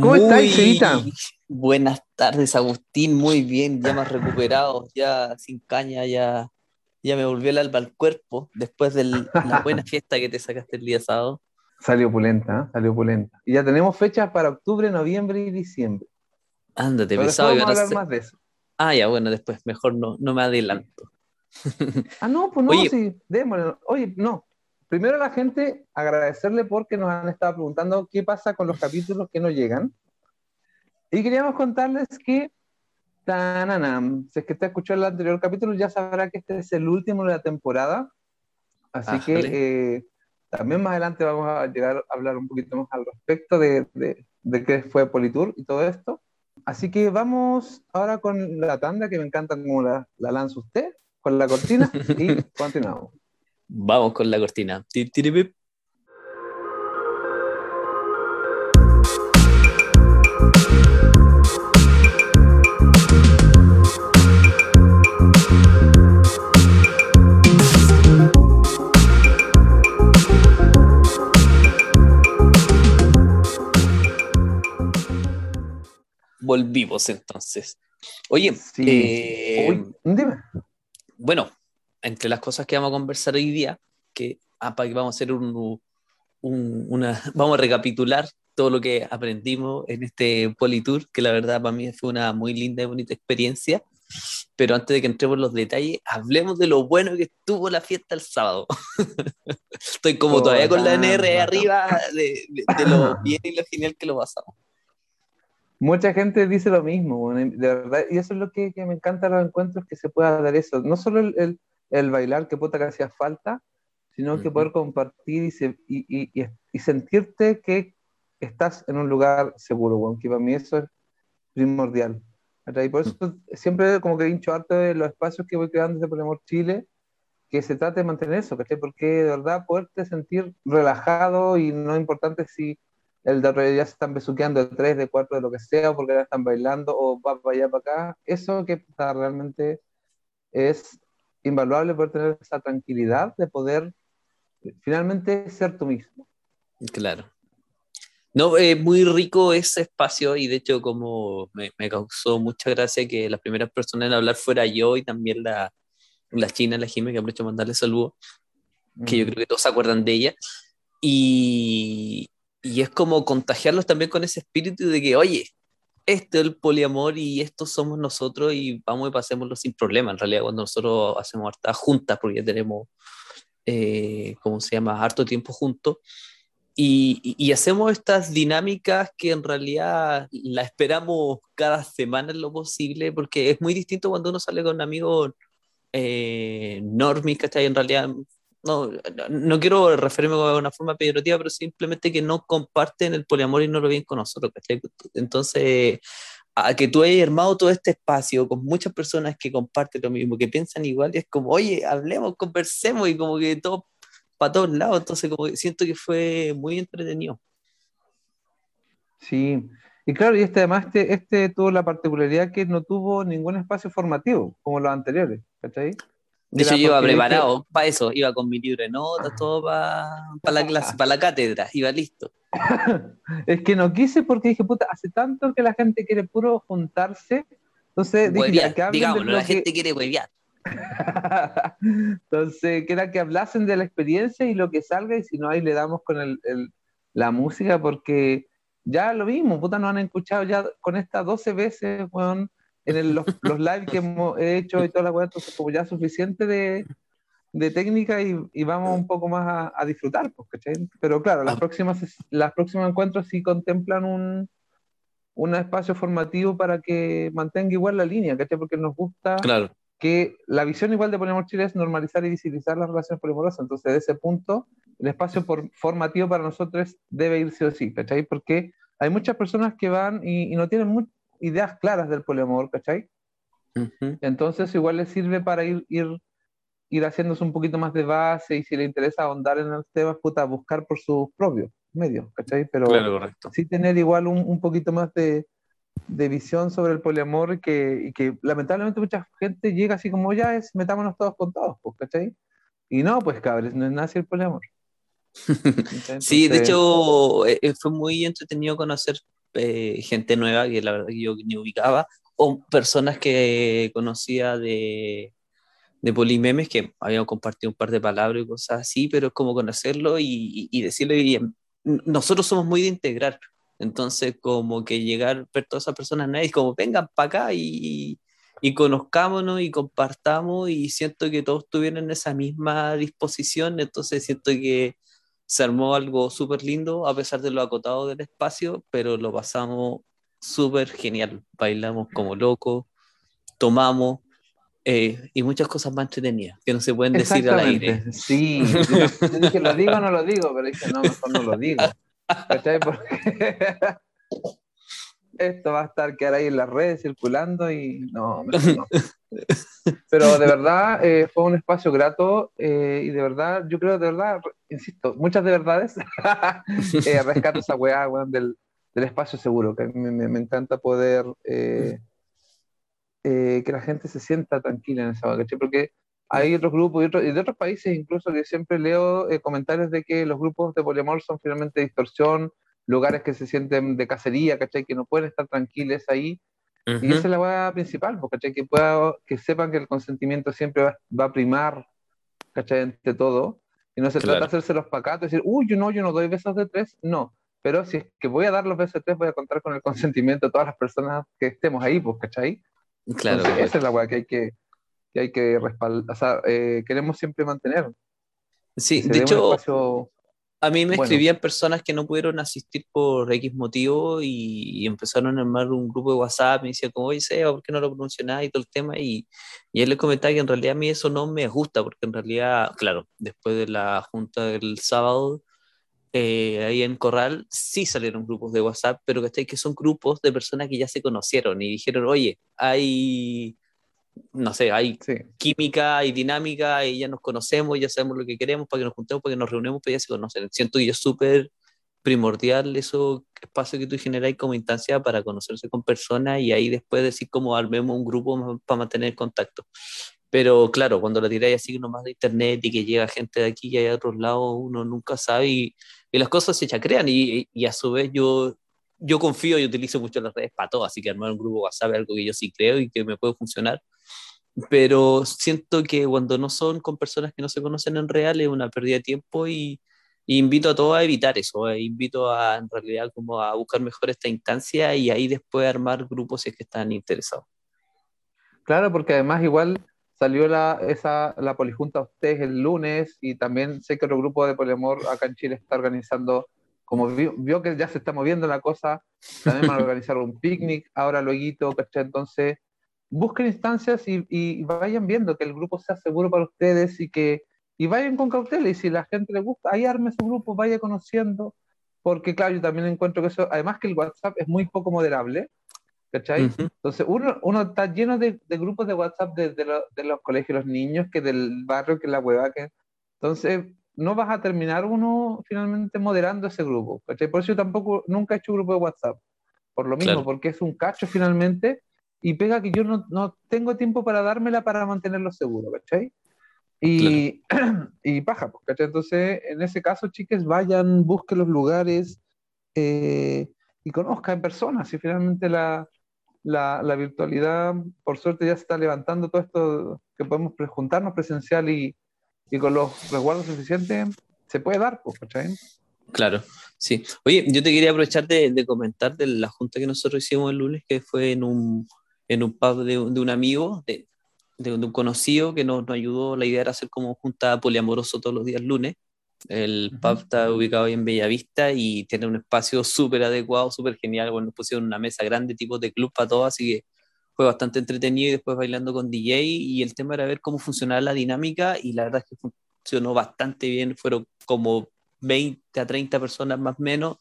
¿Cómo estás, Cevita? Buenas tardes, Agustín. Muy bien, ya más recuperado, ya sin caña, ya, ya me volvió el alba al cuerpo después de la buena fiesta que te sacaste el día sábado. Salió opulenta, ¿eh? salió opulenta. Y ya tenemos fechas para octubre, noviembre y diciembre. Ándate, pensaba que a hablar más de eso. Ah, ya, bueno, después mejor no, no me adelanto. ah, no, pues no, sí, démosle. Oye, no, primero a la gente agradecerle porque nos han estado preguntando qué pasa con los capítulos que no llegan. Y queríamos contarles que, tananam, si es que te escuchó el anterior capítulo, ya sabrá que este es el último de la temporada. Así que eh, también más adelante vamos a llegar a hablar un poquito más al respecto de, de, de qué fue Politur y todo esto. Así que vamos ahora con la tanda, que me encanta como la, la lanza usted, con la cortina, y continuamos. Vamos con la cortina. Volvimos entonces. Oye, eh, dime. Bueno, entre las cosas que vamos a conversar hoy día, que, ah, vamos a hacer un, una, vamos a recapitular todo lo que aprendimos en este Politour, que la verdad para mí fue una muy linda y bonita experiencia. Pero antes de que entremos en los detalles, hablemos de lo bueno que estuvo la fiesta el sábado. Estoy como todavía con la NR arriba de, lo bien y lo genial que lo pasamos. Mucha gente dice lo mismo, de verdad, y eso es lo que, que me encanta de los encuentros, que se pueda dar eso. No solo el el bailar que puta que hacía falta, sino que poder compartir y, y, y, sentirte que estás en un lugar seguro, bueno, que para mí eso es primordial. Y por eso siempre como que he dicho harto de los espacios que voy creando desde Polemor Chile, que se trate de mantener eso, ¿cachai? Porque de verdad poderte sentir relajado y no importante si el de otro ya se están besuqueando de tres, de cuatro, de lo que sea, porque ya están bailando o va para allá, para acá. Eso que está realmente es invaluable poder tener esa tranquilidad de poder eh, finalmente ser tú mismo. Claro. No, eh, muy rico ese espacio y de hecho como me, causó mucha gracia que las primeras personas en hablar fuera yo y también la, la China, la Jimmy, que aprovecho mandarle saludos, que yo creo que todos se acuerdan de ella. Y, y es como contagiarlos también con ese espíritu de que, oye, este es el poliamor y estos somos nosotros y vamos y pasémoslo sin problema. En realidad, cuando nosotros hacemos hartas juntas, porque ya tenemos, eh, ¿cómo se llama?, harto tiempo juntos, y, y, hacemos estas dinámicas que en realidad la esperamos cada semana en lo posible, porque es muy distinto cuando uno sale con amigos eh, normis, ¿cachai? En realidad no, no quiero referirme de una forma peyorativa, pero simplemente que no comparten el poliamor y no lo ven con nosotros. Entonces, a que tú hayas armado todo este espacio con muchas personas que comparten lo mismo, que piensan igual, y es como, oye, hablemos, conversemos, y como que todo para todos lados. Entonces, como siento que fue muy entretenido. Sí, y claro, y este además, este, este tuvo la particularidad que no tuvo ningún espacio formativo, como los anteriores, ¿cachai? De hecho, yo iba preparado para eso, iba con mi libro de notas, todo para la clase, para la cátedra, iba listo. es que no quise porque dije, puta, hace tanto que la gente quiere puro juntarse, entonces dije, que Digámoslo, la gente quiere huevear. entonces, que era que hablasen de la experiencia y lo que salga, y si no, ahí le damos con el, la música, porque ya lo vimos, puta, nos han escuchado ya con estas 12 veces, weón en los, los lives que hemos hecho y todas las cosas, entonces como ya suficiente de, de técnica y, y, vamos un poco más a, a disfrutar, pues, ¿cachai? Pero claro, las, ah. próximas, las próximas encuentros sí contemplan un, un espacio formativo para que mantenga igual la línea, ¿cachai? Porque nos gusta claro. que la visión igual de Polimor Chile es normalizar y visibilizar las relaciones polimorosas, entonces de ese punto el espacio por, formativo para nosotros debe irse así, ¿cachai? Porque hay muchas personas que van y, y no tienen mucho ideas claras del poliamor, ¿cachai? Entonces igual le sirve para ir, ir, ir haciéndose un poquito más de base y si le interesa ahondar en el tema, puta, buscar por sus propios medios, ¿cachai? Pero sí tener igual un, un poquito más de, de, visión sobre el poliamor y que, y que lamentablemente mucha gente llega así como ya es, metámonos todos con todos, pues, ¿cachai? Y no, pues cabres, no es nada el poliamor. sí, de hecho eh, eh, fue muy entretenido conocer eh, gente nueva que la verdad que yo ni ubicaba, o personas que conocía de, de Polimemes que habíamos compartido un par de palabras y cosas así, pero es como conocerlo y, y decirle, nosotros somos muy de integrar, entonces como que llegar, ver todas esas personas nuevas y como vengan para acá y, y conozcámonos y compartamos y siento que todos tuvieron esa misma disposición, entonces siento que se armó algo súper lindo a pesar de lo acotado del espacio, pero lo pasamos súper genial, bailamos como locos, tomamos, eh, y muchas cosas más entretenidas que no se pueden decir al aire. Sí, yo dije, lo digo o no lo digo, pero dije, no, mejor no lo digo. Esto va a estar quedar ahí en las redes circulando y no, no. Pero de verdad eh, fue un espacio grato eh, y de verdad, yo creo de verdad, insisto, muchas de verdades, rescato esa weá, del, del, espacio seguro, que me, me, me encanta poder eh, que la gente se sienta tranquila en esa vacación, porque hay otros grupos y, otros, y, de otros países incluso que siempre leo eh, comentarios de que los grupos de poliamor son finalmente distorsión, lugares que se sienten de cacería, ¿cachai? Que no pueden estar tranquilos ahí. Y esa es la hueá principal, ¿cachai? Que, pueda, que sepan que el consentimiento siempre va, va a primar, ¿cachai? Ante todo. Y no se trata de hacerse los pacatos y decir, uy, yo no, yo no doy besos de tres. No. Pero si es que voy a dar los besos de tres, voy a contar con el consentimiento de todas las personas que estemos ahí, pues, ¿cachai? Claro. esa es la weá que hay que, que, hay que respaldar. O sea, eh, queremos siempre mantener. Sí, de hecho, a mí me escribían personas que no pudieron asistir por X motivo y, empezaron a armar un grupo de WhatsApp. Me decían, como, oye, Seba, ¿por qué no lo pronunciás y todo el tema? Y, y él le comentaba que en realidad a mí eso no me gusta, porque en realidad, claro, después de la junta del sábado, eh, ahí en Corral sí salieron grupos de WhatsApp, pero que que son grupos de personas que ya se conocieron y dijeron, oye, hay, no sé, hay química, hay dinámica, y ya nos conocemos, ya sabemos lo que queremos para que nos juntemos, para que nos reunamos, pero ya se conocen. Siento que es súper primordial eso espacio que tú generas como instancia para conocerse con personas y ahí después decir cómo armemos un grupo para mantener contacto. Pero claro, cuando la tiráis así nomás de internet y que llega gente de aquí y hay de otros lados, uno nunca sabe y y las cosas se chacrean y, y, a su vez yo, yo confío y utilizo mucho las redes para todo, así que armar un grupo WhatsApp es algo que yo sí creo y que me puede funcionar, pero siento que cuando no son con personas que no se conocen en real es una pérdida de tiempo y, invito a todos a evitar eso, eh, invito a en realidad como a buscar mejor esta instancia y ahí después armar grupos si es que están interesados. Claro, porque además igual salió la, esa, la polijunta a ustedes el lunes y también sé que otro grupo de poliamor acá en Chile está organizando, como vio, que ya se está moviendo la cosa, también van a organizar un picnic, ahora luego, ¿cachai? Entonces, busquen instancias y, y, vayan viendo que el grupo sea seguro para ustedes y que y vayan con cautela y si la gente le gusta, ahí arme su grupo, vaya conociendo, porque claro, yo también encuentro que eso, además que el WhatsApp es muy poco moderable, ¿Cachai? Entonces, uno, uno está lleno de, de grupos de WhatsApp de, de, de, los colegios, los niños, que del barrio, que la hueva, que... Entonces, no vas a terminar uno finalmente moderando ese grupo, ¿cachai? Por eso yo tampoco, nunca he hecho un grupo de WhatsApp. Por lo mismo, porque es un cacho finalmente y pega que yo no, no tengo tiempo para dármela para mantenerlo seguro, ¿cachai? Y, y paja, pues, ¿cachai? Entonces, en ese caso, chiques, vayan, busquen los lugares eh, y conozcan en persona, si finalmente la, la, la, virtualidad, por suerte, ya se está levantando todo esto que podemos juntarnos presencial y, y con los resguardos suficientes, se puede dar, pues, ¿cachai? Claro, sí. Oye, yo te quería aprovechar de, de, comentar de la junta que nosotros hicimos el lunes, que fue en un, en un pub de, de un amigo, de, de, un conocido que nos, nos, ayudó. La idea era hacer como junta poliamoroso todos los días lunes. El pub está ubicado ahí en Bellavista y tiene un espacio súper adecuado, súper genial. Bueno, nos pusieron una mesa grande, tipo de club para todos, así que fue bastante entretenido y después bailando con DJ. Y el tema era ver cómo funcionaba la dinámica y la verdad es que funcionó bastante bien. Fueron como 20 a 30 personas más o menos.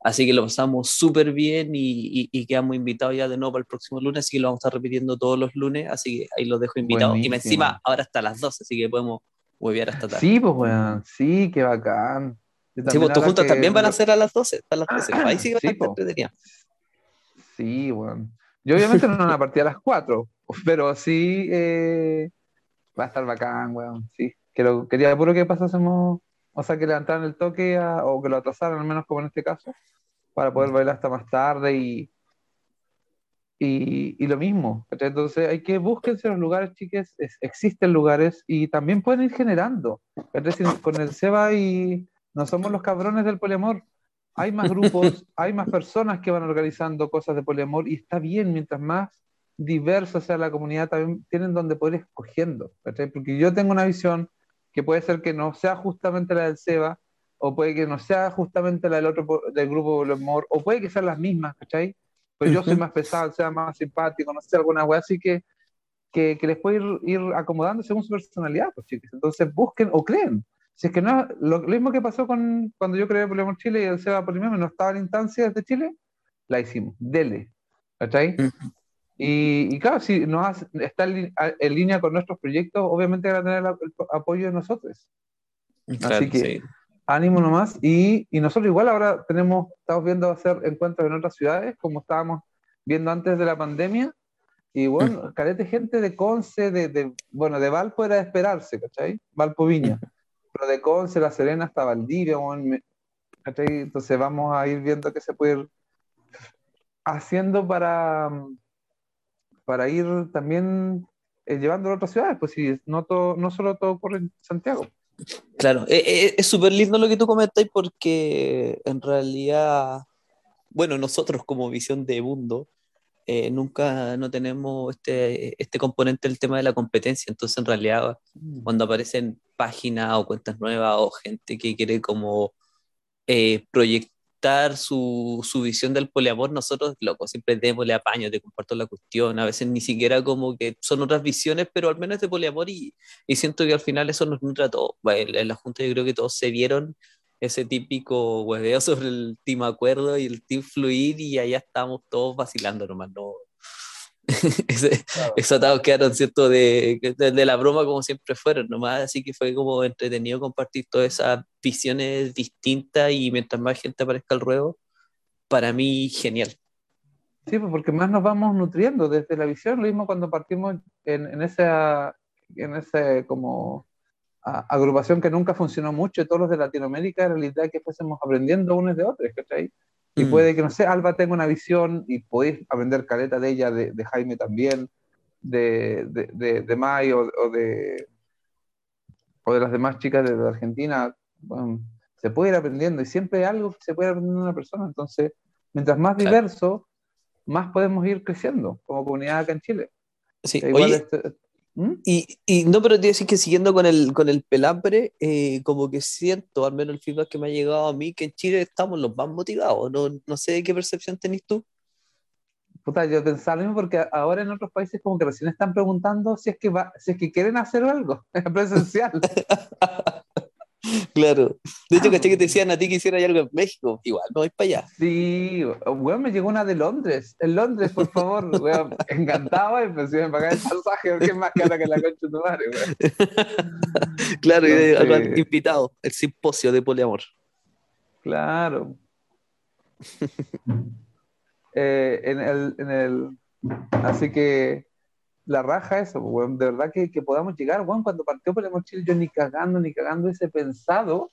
Así que lo pasamos súper bien y, y, y, quedamos invitados ya de nuevo para el próximo lunes, así que lo vamos a estar repitiendo todos los lunes, así que ahí los dejo invitados. Buenísimo. Y encima ahora hasta las 12, así que podemos huevear hasta tarde. Sí, pues, weón. Sí, qué bacán. Sí, pues, tus juntas que... también van a ser a las 12. A las 12. Ahí sí va sí, a estar Sí, weón. Yo obviamente no van a partir a las 4, pero sí eh, va a estar bacán, weón. Sí. Quiero, quería puro que pasásemos, o sea, que levantaran el toque a, o que lo atrasaran, al menos como en este caso, para poder bailar hasta más tarde y, y, lo mismo. Entonces hay que búsquense los lugares, chiques, existen lugares y también pueden ir generando. Con el SEBA y no somos los cabrones del poliamor. Hay más grupos, hay más personas que van organizando cosas de poliamor y está bien, mientras más diversa sea la comunidad, también tienen donde poder ir escogiendo. Porque yo tengo una visión que puede ser que no sea justamente la del SEBA, o puede que no sea justamente la del otro del grupo poliamor, o puede que sean las mismas, ¿cachai? Pero yo soy más pesado, sea más simpático, no sé, alguna wea así que, que, les puede ir, ir, acomodando según su personalidad, pues chicos. Entonces busquen o creen. Si es que no, lo, mismo que pasó con cuando yo creé Poliamor Chile y el Seba Polimeme no estaba en instancias de Chile, la hicimos, dele, ¿cachai? Y, y, claro, si no está en, línea con nuestros proyectos, obviamente van a tener el, apoyo de nosotros. Así que ánimo nomás. Y, y, nosotros igual ahora tenemos, estamos viendo hacer encuentros en otras ciudades, como estábamos viendo antes de la pandemia. Y bueno, mm. carete gente de Conce, de, de, bueno, de Valpo era de esperarse, ¿cachai? Valpo Viña. Pero de Conce, La Serena hasta Valdivia, ¿cachai? Entonces vamos a ir viendo qué se puede ir haciendo para, para ir también eh, llevando a otras ciudades, pues si no, todo, no solo todo ocurre en Santiago. Claro, eh, eh, es súper lindo lo que tú comentas porque en realidad, bueno, nosotros como visión de mundo, eh, nunca no tenemos este, este componente del tema de la competencia, entonces en realidad mm. cuando aparecen páginas o cuentas nuevas o gente que quiere como su, su, visión del poliamor, nosotros, loco, siempre démosle apaño, te comparto la cuestión, a veces ni siquiera como que son otras visiones, pero al menos de poliamor y, y siento que al final eso nos nutre a todos. En la Junta yo creo que todos se vieron ese típico hueveo sobre el team acuerdo y el team fluid y allá estábamos todos vacilando nomás, no, esos atados quedaron, ¿cierto? De, de, la broma como siempre fueron, nomás, así que fue como entretenido compartir todas esas visiones distintas y mientras más gente aparezca al ruedo, para mí genial. Sí, pues porque más nos vamos nutriendo desde la visión, lo mismo cuando partimos en, en esa, en ese como agrupación que nunca funcionó mucho, todos los de Latinoamérica, en realidad que fuésemos aprendiendo unos de otros, ¿cachai? Y mm. puede que, no sé, Alba tenga una visión y podéis aprender caleta de ella, de, de Jaime también, de, de, de, Mai o, de, o de las demás chicas de, Argentina. se puede ir aprendiendo y siempre hay algo que se puede aprender de una persona. Entonces, mientras más diverso, más podemos ir creciendo como comunidad acá en Chile. Sí, igual este, ¿Mm? Y, y, no, pero te decir que siguiendo con el, con el pelambre, eh, como que siento, al menos el feedback que me ha llegado a mí, que en Chile estamos los más motivados. No, no sé qué percepción tenés tú. Puta, yo pensaba lo mismo porque ahora en otros países como que recién están preguntando si es que, va, si es que quieren hacer algo presencial. Claro. De hecho, caché que te decían a ti que hiciera algo en México. Igual, no voy para allá. Sí, weón, me llegó una de Londres. En Londres, por favor, weón. Encantaba y me a pagar el pasaje porque es más cara que la concha de tu madre, weón. claro, y invitado, el simposio de poliamor. Claro. eh, en, el, en el. Así que la raja eso, de verdad que, que podamos llegar, bueno, cuando partió por el Chile, yo ni cagando, ni cagando ese pensado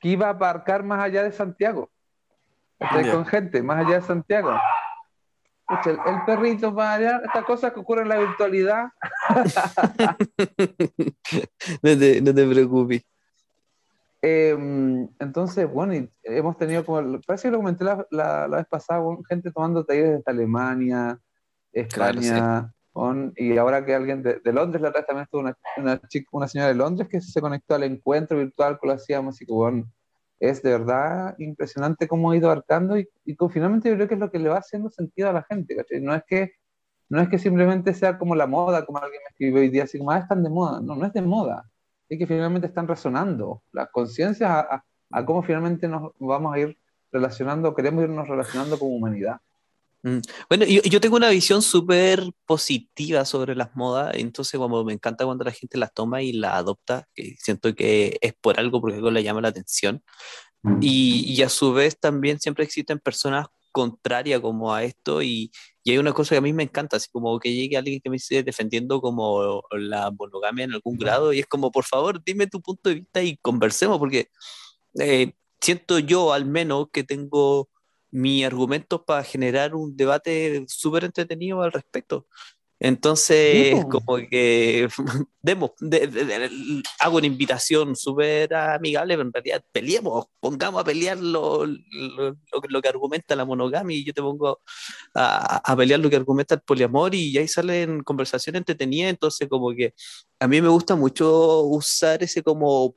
que iba a aparcar más allá de Santiago. Con gente, más allá de Santiago. el, perrito para allá, estas cosas que ocurren en la virtualidad. no, te, no te preocupes. Em, entonces, bueno, hemos tenido como, parece que lo comenté la, la, vez pasada, gente tomando talleres desde Alemania, España, y ahora que alguien de, Londres, la otra también estuvo una, una, una señora de Londres que se conectó al encuentro virtual que lo hacíamos, y que es de verdad impresionante cómo ha ido abarcando y, y finalmente yo creo que es lo que le va haciendo sentido a la gente, No es que no es que simplemente sea como la moda, como alguien me escribió hoy día, así como, ah, están de moda. No, no es de moda. Es que finalmente están resonando las conciencias a, a, cómo finalmente nos vamos a ir relacionando, queremos irnos relacionando como humanidad. Mm. Bueno, yo, yo, tengo una visión súper positiva sobre las modas, entonces como me encanta cuando la gente las toma y las adopta, que siento que es por algo, porque algo le llama la atención. Mm. Y, y, a su vez también siempre existen personas contrarias como a esto y, y, hay una cosa que a mí me encanta, así como que llegue alguien que me esté defendiendo como la monogamia en algún grado y es como, por favor, dime tu punto de vista y conversemos, porque eh, siento yo al menos que tengo mi argumento para generar un debate súper entretenido al respecto. Entonces, como que demos, hago una invitación súper amigable, pero en realidad peleemos, pongamos a pelear lo, lo, lo, que argumenta la monogamia y yo te pongo a, a, pelear lo que argumenta el poliamor y ahí salen conversaciones entretenidas. Entonces, como que a mí me gusta mucho usar ese como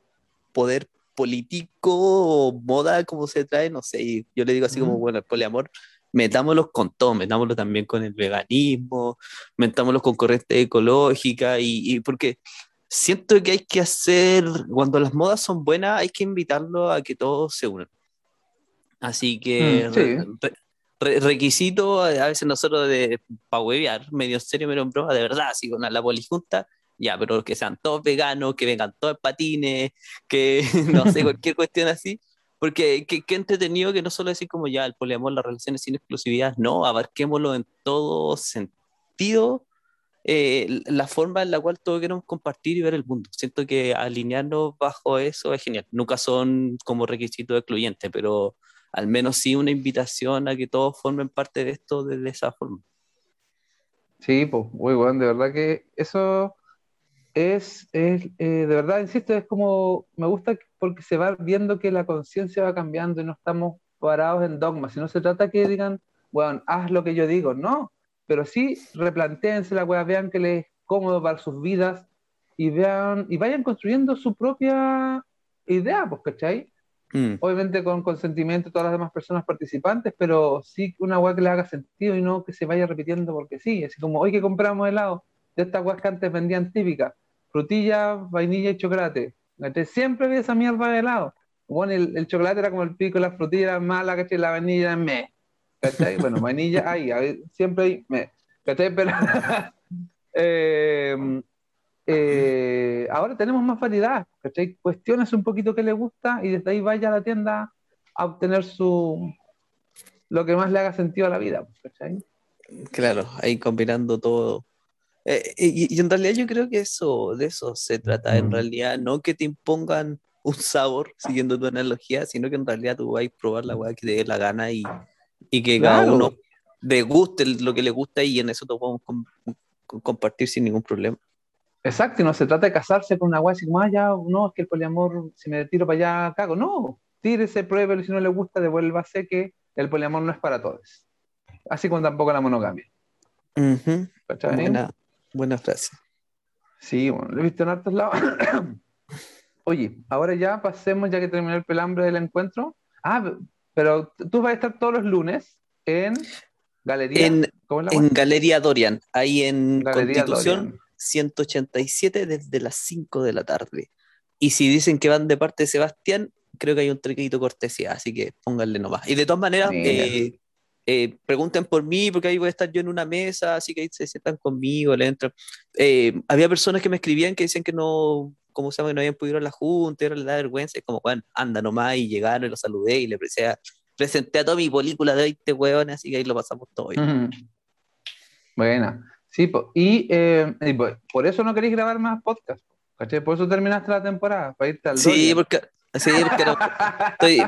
poder político moda como se trae, no sé, y yo le digo así como, bueno, el poliamor metámoslo con todo, metámoslo también con el veganismo, metámoslo con corriente ecológica, y, porque siento que hay que hacer, cuando las modas son buenas, hay que invitarlo a que todos se unan. Así que mm, requisito, a veces nosotros de para huevear, medio serio, medio en broma, de verdad, así con la polijunta, ya, pero que sean todos veganos, que vengan todos patines, que no sé, cualquier cuestión así, porque qué, entretenido que no solo decir como ya el poliamor, las relaciones sin exclusividad, no, abarquémoslo en todo sentido, eh, la forma en la cual todos queremos compartir y ver el mundo. Siento que alinearnos bajo eso es genial. Nunca son como requisitos excluyentes, pero al menos sí una invitación a que todos formen parte de esto de, esa forma. Sí, pues muy bueno, de verdad que eso es, es eh, de verdad, insisto, es como, me gusta porque se va viendo que la conciencia va cambiando y no estamos parados en dogmas, si no se trata que digan, bueno, haz lo que yo digo, no, pero sí replanteense la weá, vean que les es cómodo para sus vidas y vean, y vayan construyendo su propia idea, pues, ¿cachai? Mm. Obviamente con consentimiento de todas las demás personas participantes, pero sí una weá que le haga sentido y no que se vaya repitiendo porque sí, así como hoy que compramos helado de estas weas que antes vendían típicas, frutilla, vainilla y chocolate. Siempre había esa mierda de helado. Bueno, el, chocolate era como el pico, la frutilla era mala, ¿cachai? La vainilla era me. ¿Cachai? Bueno, vainilla, ahí, siempre hay me. ¿Cachai? Pero eh, eh, ahora tenemos más variedad, ¿cachai? Cuestiones un poquito que le gusta y desde ahí vaya a la tienda a obtener su lo que más le haga sentido a la vida, ¿cachai? Claro, ahí combinando todo eh, y, en realidad yo creo que eso, de eso se trata, en realidad, no que te impongan un sabor, siguiendo tu analogía, sino que en realidad tú vas a probar la weá que te dé la gana y, y que cada uno le guste lo que le gusta y en eso te podemos compartir sin ningún problema. Exacto, y no se trata de casarse con una weá así como, ah, ya, no, es que el poliamor, si me tiro para allá, cago. No, tírese, pruébelo, si no le gusta, devuélvase que el poliamor no es para todos. Así como tampoco la monogamia. Uh Buena frase. Sí, bueno, lo he visto en hartos lados. Oye, ahora ya pasemos, ya que terminó el pelambre del encuentro. Ah, pero tú vas a estar todos los lunes en Galería. En, en Galería Dorian, ahí en Constitución 187 desde las 5 de la tarde. Y si dicen que van de parte de Sebastián, creo que hay un trequito cortesía, así que pónganle nomás. Y de todas maneras, eh, eh, pregunten por mí, porque ahí voy a estar yo en una mesa, así que ahí se sientan conmigo, le entro. Eh, había personas que me escribían que decían que no, como se llama, que no habían podido ir a la junta, era la vergüenza, y como, bueno, anda nomás, y llegaron, y lo saludé, y le presenté, presenté a toda mi película de 20 hueones, así que ahí lo pasamos todo. bien. Buena. Sí, y, eh, por eso no queréis grabar más podcast, Por eso terminaste la temporada, para irte al Sí, porque Sí, pero estoy,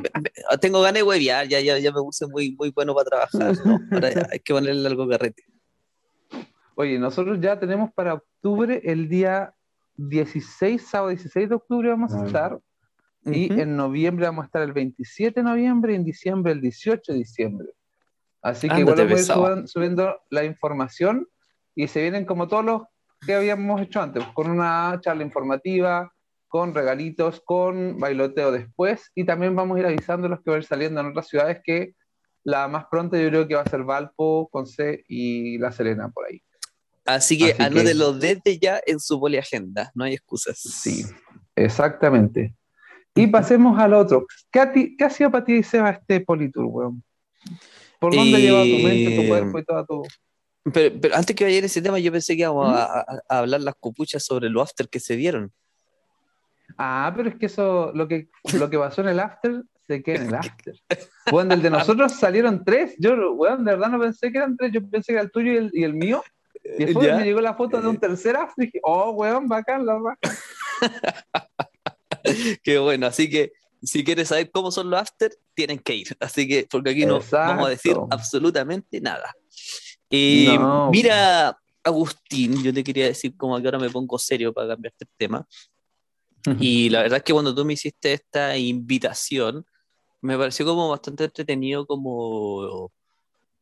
tengo ganas de hueviar, ya, ya, ya me puse muy, muy bueno para trabajar. hay que ponerle algo carrete. Oye, nosotros ya tenemos para octubre el día 16, sábado 16 de octubre vamos a estar. Y en noviembre vamos a estar el 27 de noviembre y en diciembre el 18 de diciembre. Así que igual voy a ir subiendo la información y se vienen como todos los que habíamos hecho antes, con una charla informativa, con regalitos, con bailoteo después y también vamos a ir avisando los que van a saliendo en otras ciudades que la más pronto yo creo que va a ser Valpo, Conce y La Serena por ahí. Así que anótelo desde ya en su poliagenda, no hay excusas. Sí, exactamente. Y pasemos al otro. ¿Qué, ha sido para ti, Seba, este Politour, weón? ¿Por dónde ha llevado tu mente, tu cuerpo y todo tu... Pero, pero, antes que vaya a ese tema, yo pensé que íbamos a, a, hablar las copuchas sobre los after que se dieron. Ah, pero es que eso, lo que, lo que pasó en el after, se queda en el after. Bueno, del de nosotros salieron tres. Yo, weón, de verdad no pensé que eran tres. Yo pensé que era el tuyo y el, y el mío. Y después me llegó la foto de un tercer after y dije, oh, weón, bacán, la verdad. Qué bueno, así que si quieres saber cómo son los after, tienen que ir. Así que, porque aquí no vamos a decir absolutamente nada. Eh, mira, Agustín, yo te quería decir como que ahora me pongo serio para cambiarte el tema. Y la verdad es que cuando tú me hiciste esta invitación, me pareció como bastante entretenido como...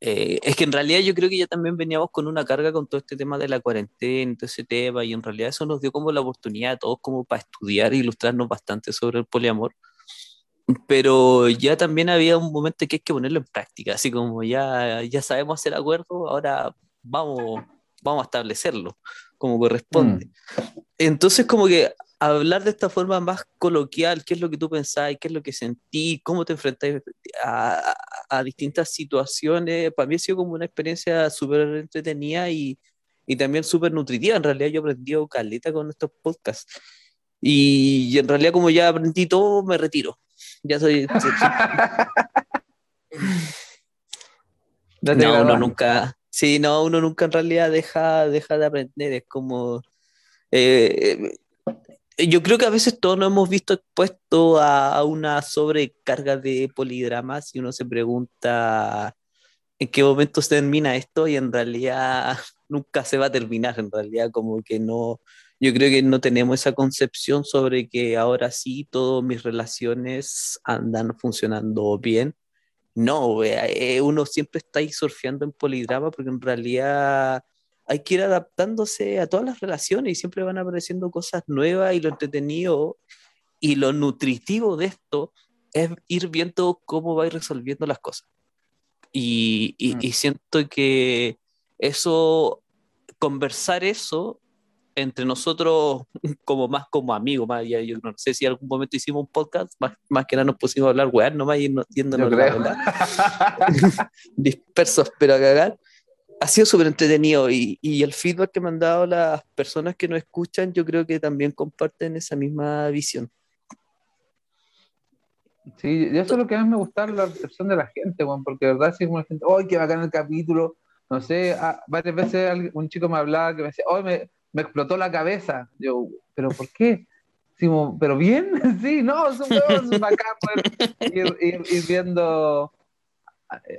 Eh, es que en realidad yo creo que ya también veníamos con una carga con todo este tema de la cuarentena, todo ese tema, y en realidad eso nos dio como la oportunidad a todos como para estudiar e ilustrarnos bastante sobre el poliamor pero ya también había un momento que hay que ponerlo en práctica, así como ya, ya sabemos hacer acuerdo, ahora vamos, vamos a establecerlo como corresponde. Mm. Entonces, como que hablar de esta forma más coloquial, qué es lo que tú pensás, qué es lo que sentí, cómo te enfrentas a, a, distintas situaciones, para mí ha sido como una experiencia súper entretenida y, y también súper nutritiva. En realidad yo he aprendido caleta con estos podcasts. Y, y en realidad como ya aprendí todo, me retiro. Ya soy. no, uno nunca. Sí, no, uno nunca en realidad deja, deja de aprender. Es como. Eh, yo creo que a veces todos nos hemos visto expuestos a, una sobrecarga de polidramas y uno se pregunta en qué momento se termina esto y en realidad nunca se va a terminar, en realidad como que no, yo creo que no tenemos esa concepción sobre que ahora sí todas mis relaciones andan funcionando bien. No, eh, uno siempre está ahí surfeando en polidrama porque en realidad hay que ir adaptándose a todas las relaciones y siempre van apareciendo cosas nuevas y lo entretenido y lo nutritivo de esto es ir viendo cómo va a ir resolviendo las cosas. Y, y, mm. y siento que eso, conversar eso entre nosotros como más como amigos, más ya, yo no sé si en algún momento hicimos un podcast, más, más que nada nos pusimos a hablar weá nomás y yéndonos la dispersos pero a cagar. Ha sido súper entretenido y, el feedback que me han dado las personas que nos escuchan, yo creo que también comparten esa misma visión. Sí, eso es lo que más me gusta, la recepción de la gente, Juan, porque de verdad, si como la gente, ¡ay, qué bacán el capítulo! No sé, ah, varias veces un chico me hablaba que me decía, ¡ay, me, explotó la cabeza. Yo, ¿pero por qué? ¿pero bien? sí, no, es un huevo, ir, ir, viendo eh,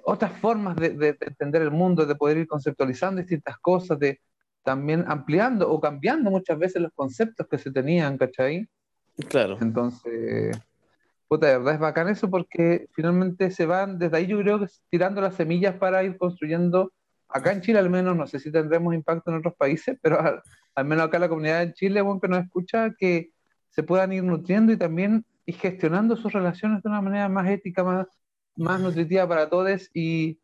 otras formas de, entender el mundo, de poder ir conceptualizando distintas cosas, de también ampliando o cambiando muchas veces los conceptos que se tenían, ¿cachai? Claro. Entonces, puta, de verdad es bacán eso porque finalmente se van, desde ahí yo creo que tirando las semillas para ir construyendo, acá en Chile al menos, no sé si tendremos impacto en otros países, pero al menos acá la comunidad de Chile, bueno, que nos escucha, que se puedan ir nutriendo y también y gestionando sus relaciones de una manera más ética, más, más nutritiva para todos. Y,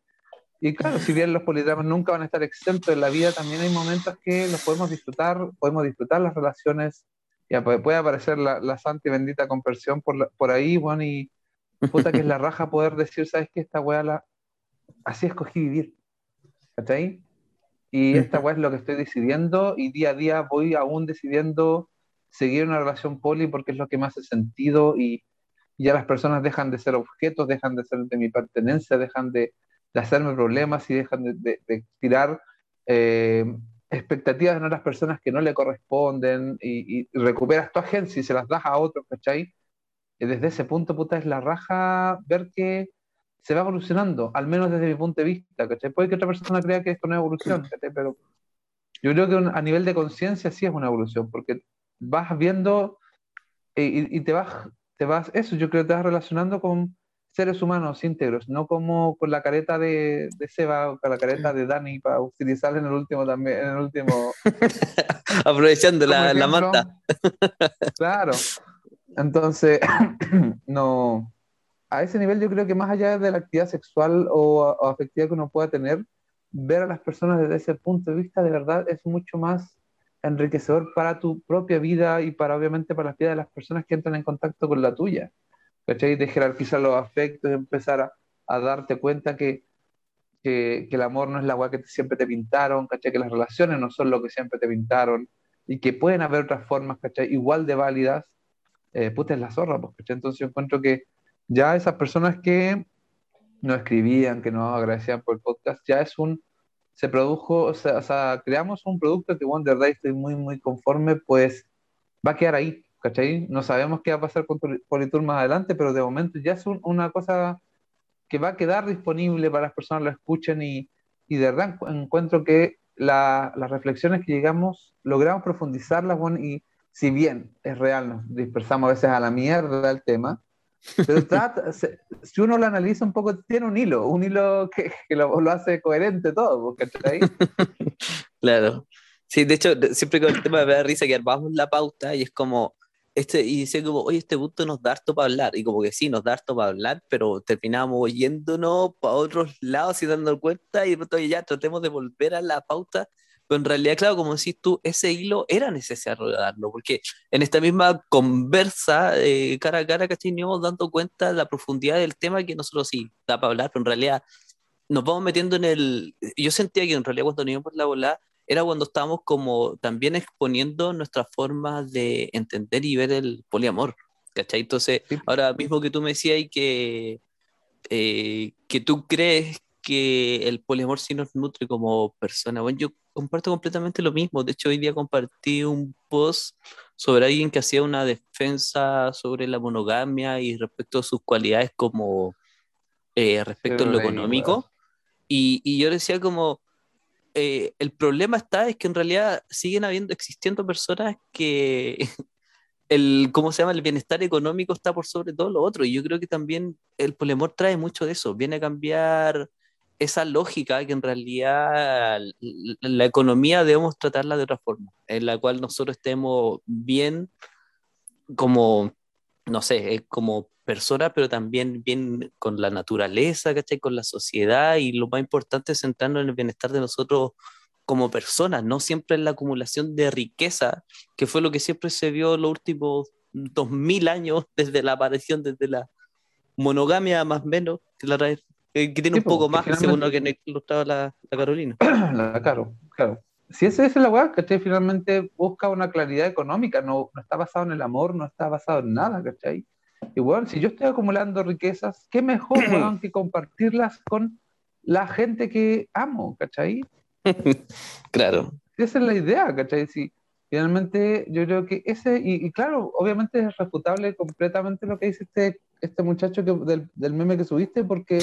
y claro, si bien los polidramas nunca van a estar exentos en la vida, también hay momentos que los podemos disfrutar, podemos disfrutar las relaciones. Ya puede, puede aparecer la, la, santa y bendita conversión por, por ahí, bueno, y puta que es la raja poder decir, ¿sabes qué? Esta weá la... así escogí vivir. ¿Está ahí? Y esta es lo que estoy decidiendo y día a día voy aún decidiendo seguir una relación poli porque es lo que más hace sentido y ya las personas dejan de ser objetos, dejan de ser de mi pertenencia, dejan de, hacerme problemas y dejan de, tirar eh, expectativas en otras personas que no le corresponden y, recuperas tu agencia y se las das a otros, ¿cachai? Y desde ese punto, puta, es la raja ver que se va evolucionando, al menos desde mi punto de vista, ¿cachai? Puede que otra persona crea que esto no es evolución, Pero yo creo que a nivel de conciencia sí es una evolución, porque vas viendo eh, y, te vas, te vas, eso yo creo que te vas relacionando con seres humanos íntegros, no como con la careta de, de Seba o con la careta de Dani para utilizarla en el último también, en el último... Aprovechando la, la mata. claro. Entonces, no a ese nivel yo creo que más allá de la actividad sexual o, afectiva que uno pueda tener, ver a las personas desde ese punto de vista de verdad es mucho más enriquecedor para tu propia vida y para obviamente para la vida de las personas que entran en contacto con la tuya. ¿Cachai? De jerarquizar los afectos, empezar a, darte cuenta que, que, el amor no es la agua que siempre te pintaron, ¿cachai? Que las relaciones no son lo que siempre te pintaron y que pueden haber otras formas, ¿cachai? Igual de válidas, eh, puta es la zorra, pues, ¿cachai? Entonces yo encuentro que ya esas personas que no escribían, que no agradecían por el podcast, ya es un, se produjo, o sea, creamos un producto que, bueno, de verdad estoy muy, muy conforme, pues va a quedar ahí, ¿cachai? No sabemos qué va a pasar con Politur más adelante, pero de momento ya es una cosa que va a quedar disponible para las personas lo escuchen y, y de verdad encuentro que las reflexiones que llegamos, logramos profundizarlas, bueno, y si bien es real, nos dispersamos a veces a la mierda del tema, pero si uno lo analiza un poco, tiene un hilo, un hilo que, que lo, lo, hace coherente todo, ¿cachai? claro. Sí, de hecho, siempre con el tema me da risa que armamos la pauta y es como, este, y dice como, oye, este punto nos da harto para hablar, y como que sí, nos da harto para hablar, pero terminamos yéndonos para otros lados y dando cuenta, y ya tratemos de volver a la pauta, pero en realidad, claro, como decís tú, ese hilo era necesario darlo, porque en esta misma conversa, eh, cara a cara, ¿cachai? Nos dando cuenta de la profundidad del tema que nosotros sí da para hablar, pero en realidad nos vamos metiendo en el... Yo sentía que en realidad cuando nos por la bola era cuando estábamos como también exponiendo nuestras formas de entender y ver el poliamor, ¿cachai? Entonces, ahora mismo que tú me decías que, eh, que tú crees que el poliamor sí nos nutre como persona, bueno, yo comparto completamente lo mismo, de hecho hoy día compartí un post sobre alguien que hacía una defensa sobre la monogamia y respecto a sus cualidades como eh, respecto a lo económico, y, y yo decía como eh, el problema está es que en realidad siguen habiendo, existiendo personas que el, ¿cómo se llama? El bienestar económico está por sobre todo lo otro. Y yo creo que también el polemor trae mucho de eso, viene a cambiar esa lógica que en realidad la economía debemos tratarla de otra forma, en la cual nosotros estemos bien como, no sé, como persona, pero también bien con la naturaleza, ¿cachai? Con la sociedad y lo más importante es centrarnos en el bienestar de nosotros como personas, no siempre en la acumulación de riqueza, que fue lo que siempre se vio los últimos dos mil años desde la aparición, desde la monogamia más o menos, que, la, eh, que tiene un poco más, según lo que ilustraba la, la Carolina. La, claro, claro. Si esa es la weá, ¿cachai? Finalmente busca una claridad económica, no, no está basado en el amor, no está basado en nada, ¿cachai? Y bueno, si yo estoy acumulando riquezas, qué mejor, que compartirlas con la gente que amo, ¿cachai? claro. Esa es la idea, ¿cachai? Si finalmente yo creo que ese, y, claro, obviamente es refutable completamente lo que dice este, este muchacho que, del, del meme que subiste, porque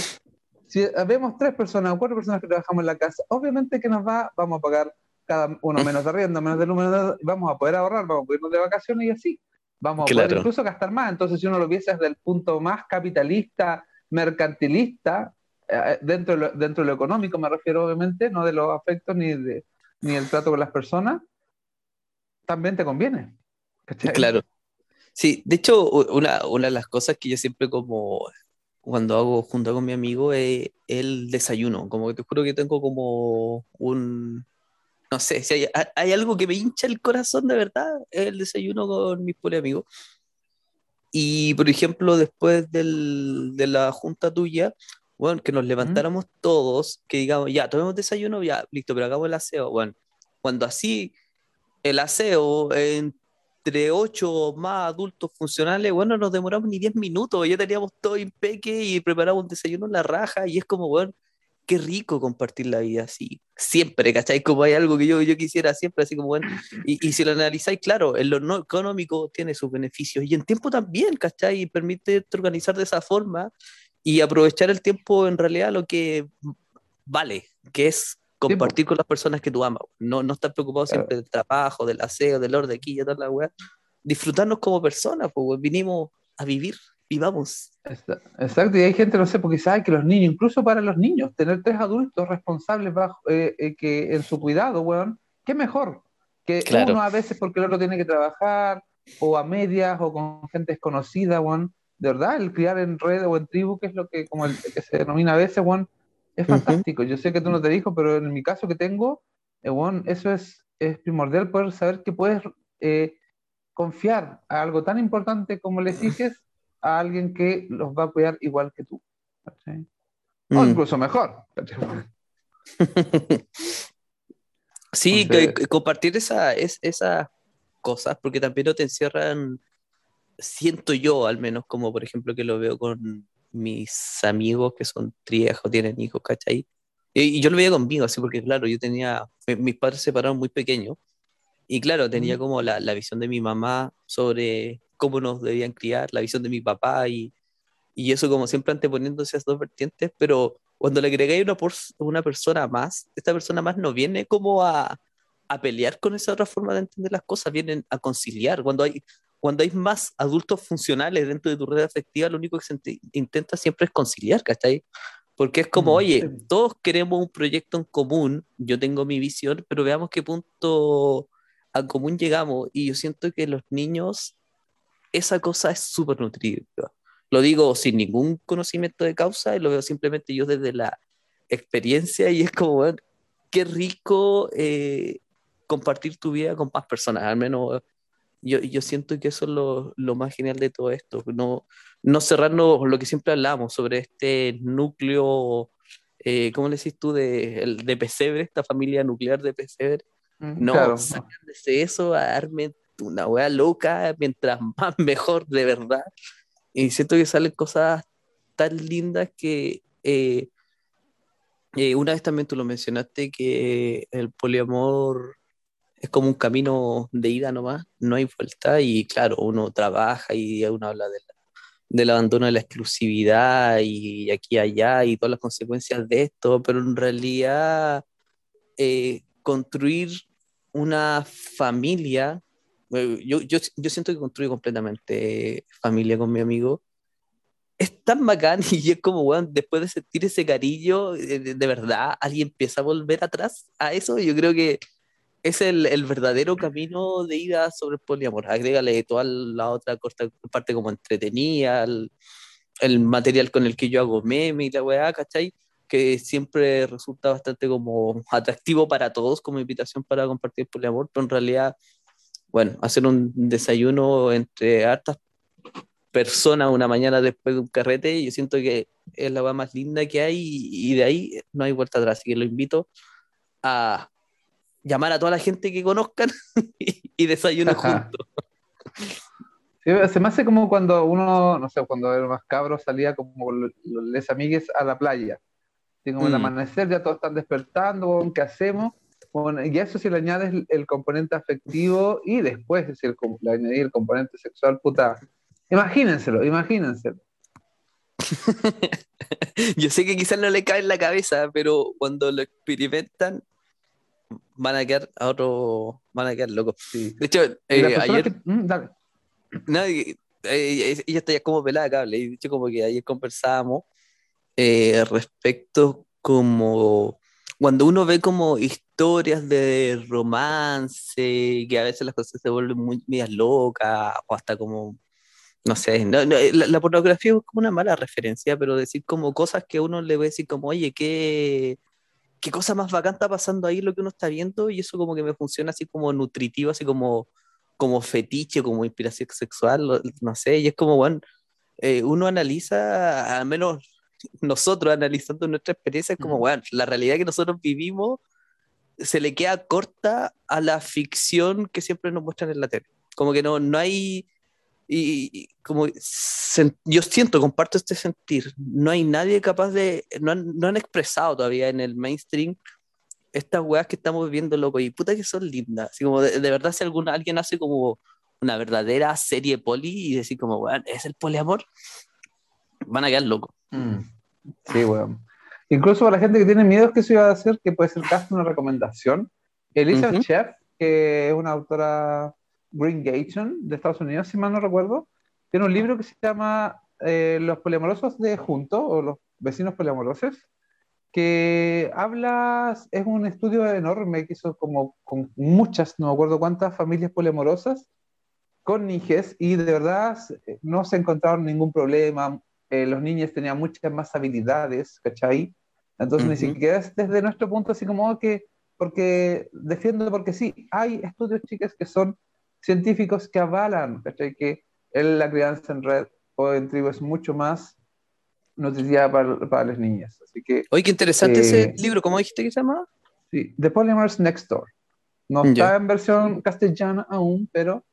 si vemos tres personas o cuatro personas que trabajamos en la casa, obviamente que nos va, vamos a pagar cada uno menos de arriendo, menos de luz, vamos a poder ahorrar, vamos a poder irnos de vacaciones y así vamos a poder incluso gastar más. Entonces, si uno lo viese desde el punto más capitalista, mercantilista, eh, dentro, de lo, dentro de lo económico me refiero obviamente, no de los afectos ni, de, ni el trato con las personas, también te conviene. Claro. Sí, de hecho, una, una de las cosas que yo siempre como cuando hago junto con mi amigo es el desayuno. Como que te juro que tengo como un, no sé, si hay, algo que me hincha el corazón de verdad, es el desayuno con mis pobres amigos. Y, por ejemplo, después del, de la junta tuya, bueno, que nos levantáramos todos, que digamos, ya, tomemos desayuno, ya, listo, pero hagamos el aseo. Bueno, cuando así el aseo entre ocho más adultos funcionales, bueno, nos demoramos ni diez minutos, ya teníamos todo impeque y preparamos un desayuno en la raja y es como, bueno, qué rico compartir la vida así, siempre, ¿cachai? Como hay algo que yo, yo quisiera siempre, así como, bueno, y, y si lo analizáis, claro, en lo económico tiene sus beneficios y en tiempo también, ¿cachai? Y permite organizar de esa forma y aprovechar el tiempo en realidad lo que vale, que es compartir con las personas que tú amas, no, no estar preocupado siempre del trabajo, del aseo, del orden aquí y toda la weá, disfrutarnos como personas, pues vinimos a vivir vivamos. Exacto, y hay gente, no sé, porque sabe que los niños, incluso para los niños, tener tres adultos responsables bajo, eh, eh, que en su cuidado, weón, qué mejor que uno a veces porque el otro tiene que trabajar, o a medias, o con gente desconocida, weón. De verdad, el criar en red o en tribu, que es lo que, como el, que se denomina a veces, weón, es fantástico. Yo sé que tú no te dijo, pero en mi caso que tengo, eh, eso es, es primordial poder saber que puedes confiar a algo tan importante como les dices a alguien que los va a cuidar igual que tú. O mm. incluso mejor. sí, compartir esa, es, esas cosas, porque también no te encierran, siento yo al menos, como por ejemplo que lo veo con mis amigos que son triejos, tienen hijos, ¿cachai? Y, yo lo veía conmigo, así porque claro, yo tenía, mis padres se separaron muy pequeños Y claro, tenía como la, la, visión de mi mamá sobre cómo nos debían criar, la visión de mi papá y, y eso como siempre anteponiendo esas dos vertientes, pero cuando le agregáis una, una persona más, esta persona más no viene como a, a pelear con esa otra forma de entender las cosas, vienen a conciliar. Cuando hay, cuando hay más adultos funcionales dentro de tu red afectiva, lo único que se intenta siempre es conciliar, ¿cachai? Porque es como, mm, oye, todos queremos un proyecto en común, yo tengo mi visión, pero veamos qué punto a común llegamos. Y yo siento que los niños, esa cosa es súper nutritiva. Lo digo sin ningún conocimiento de causa y lo veo simplemente yo desde la experiencia y es como, bueno, qué rico eh, compartir tu vida con más personas, al menos yo, yo siento que eso es lo, lo, más genial de todo esto, no, no cerrarnos lo que siempre hablamos sobre este núcleo, eh, ¿cómo le decís tú? De, de pesebre, esta familia nuclear de pesebre. Mm, no, claro. de eso a darme una wea loca, mientras más mejor, de verdad. Y siento que salen cosas tan lindas que eh, eh, una vez también tú lo mencionaste que el poliamor es como un camino de ida nomás, no hay vuelta y claro, uno trabaja y uno habla de del abandono de la exclusividad y aquí allá y todas las consecuencias de esto, pero en realidad eh, construir una familia, eh, yo, yo, yo, siento que construí completamente familia con mi amigo, es tan bacán y es como, bueno, después de sentir ese cariño, de, de, verdad, alguien empieza a volver atrás a eso, yo creo que es el, el, verdadero camino de ida sobre el poliamor. Agrégale toda la otra corta parte como entretenida, el, material con el que yo hago meme y la weá, ¿cachai? Que siempre resulta bastante como atractivo para todos como invitación para compartir poliamor, pero en realidad, bueno, hacer un desayuno entre hartas personas una mañana después de un carrete, yo siento que es la weá más linda que hay y, y de ahí no hay vuelta atrás. Así que lo invito a llamar a toda la gente que conozcan y, desayunar juntos. se me hace como cuando uno, no sé, cuando era más cabro salía como los amigues a la playa. Así como el mm. amanecer, ya todos están despertando, ¿qué hacemos? y a eso si le añades el, componente afectivo y después es el, le añadir el componente sexual, puta. Imagínenselo, imagínenselo. Yo sé que quizás no le cae en la cabeza, pero cuando lo experimentan van a quedar a otro, van a quedar locos. De hecho, eh, ayer. Mm, nadie, eh, ella está ya como pelada cable, y de hecho, como que ayer conversábamos eh, respecto como cuando uno ve como historias de romance, que a veces las cosas se vuelven muy medias locas, o hasta como, no sé, la, la, pornografía es como una mala referencia, pero decir como cosas que uno le ve decir como, oye, qué, qué cosa más bacán está pasando ahí lo que uno está viendo y eso como que me funciona así como nutritivo, así como, como fetiche, como inspiración sexual, no sé, y es como, bueno, eh, uno analiza, al menos nosotros analizando nuestra experiencia, es como, bueno, la realidad que nosotros vivimos se le queda corta a la ficción que siempre nos muestran en la tele. Como que no, no hay y, como yo siento, comparto este sentir, no hay nadie capaz de, no han, no han expresado todavía en el mainstream estas weas que estamos viendo, loco, y puta que son lindas. Así como de, verdad, si alguna, alguien hace como una verdadera serie poli y decir como, weón, es el poliamor, van a quedar locos. Mm. Sí, weón. Incluso para la gente que tiene miedo que eso iba a hacer, que puede ser casi una recomendación. Elisa Chef, que es una autora Green Gaton de Estados Unidos, si mal no recuerdo, tiene un libro que se llama eh, Los poliamorosos de Junto o los vecinos poliamorosos, que habla, es un estudio enorme que hizo como con muchas, no me acuerdo cuántas familias poliamorosas con niños y de verdad no se encontraron ningún problema, eh, los niños tenían muchas más habilidades, ¿cachai? Entonces ni siquiera es desde nuestro punto así como que, porque defiendo porque sí, hay estudios chicas que son científicos que avalan que la crianza en red o en tribu es mucho más nutritiva para, para las niñas. Así que, Oye, qué interesante ese eh, libro, ¿cómo dijiste que se llama? Sí, The Polymers Next Door. No está en versión castellana aún, pero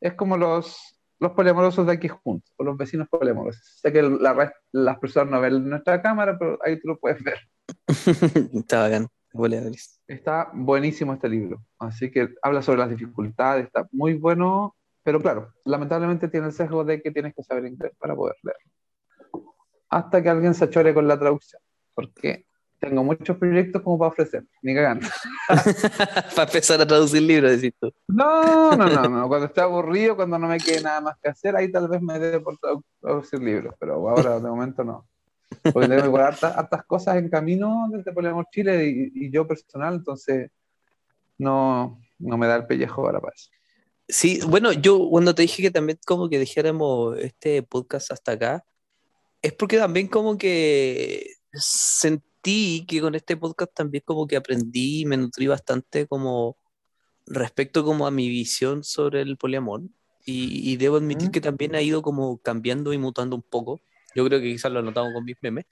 es como los, los poliamorosos de aquí juntos, o los vecinos poliamorosos. Sé que la, las personas no ven nuestra cámara, pero ahí tú lo puedes ver. está bacán. Está buenísimo este libro, así que habla sobre las dificultades, está muy bueno, pero claro, lamentablemente tiene el sesgo de que tienes que saber inglés para poder leerlo. Hasta que alguien se achore con la traducción, porque tengo muchos proyectos como para ofrecer, ni cagando. para empezar a traducir libros, decís tú. No, no, no, no, cuando esté aburrido, cuando no me quede nada más que hacer, ahí tal vez me dé por traducir libros, pero ahora de momento no. Porque tengo que guardar hartas, cosas en camino desde Poliamor Chile y, yo personal, entonces no, no me da el pellejo para eso. Sí, bueno, yo cuando te dije que también como que dijéramos este podcast hasta acá, es porque también como que sentí que con este podcast también como que aprendí y me nutrí bastante como respecto como a mi visión sobre el poliamor. Y, y debo admitir que también ha ido como cambiando y mutando un poco yo creo que quizás lo notamos con mis memes.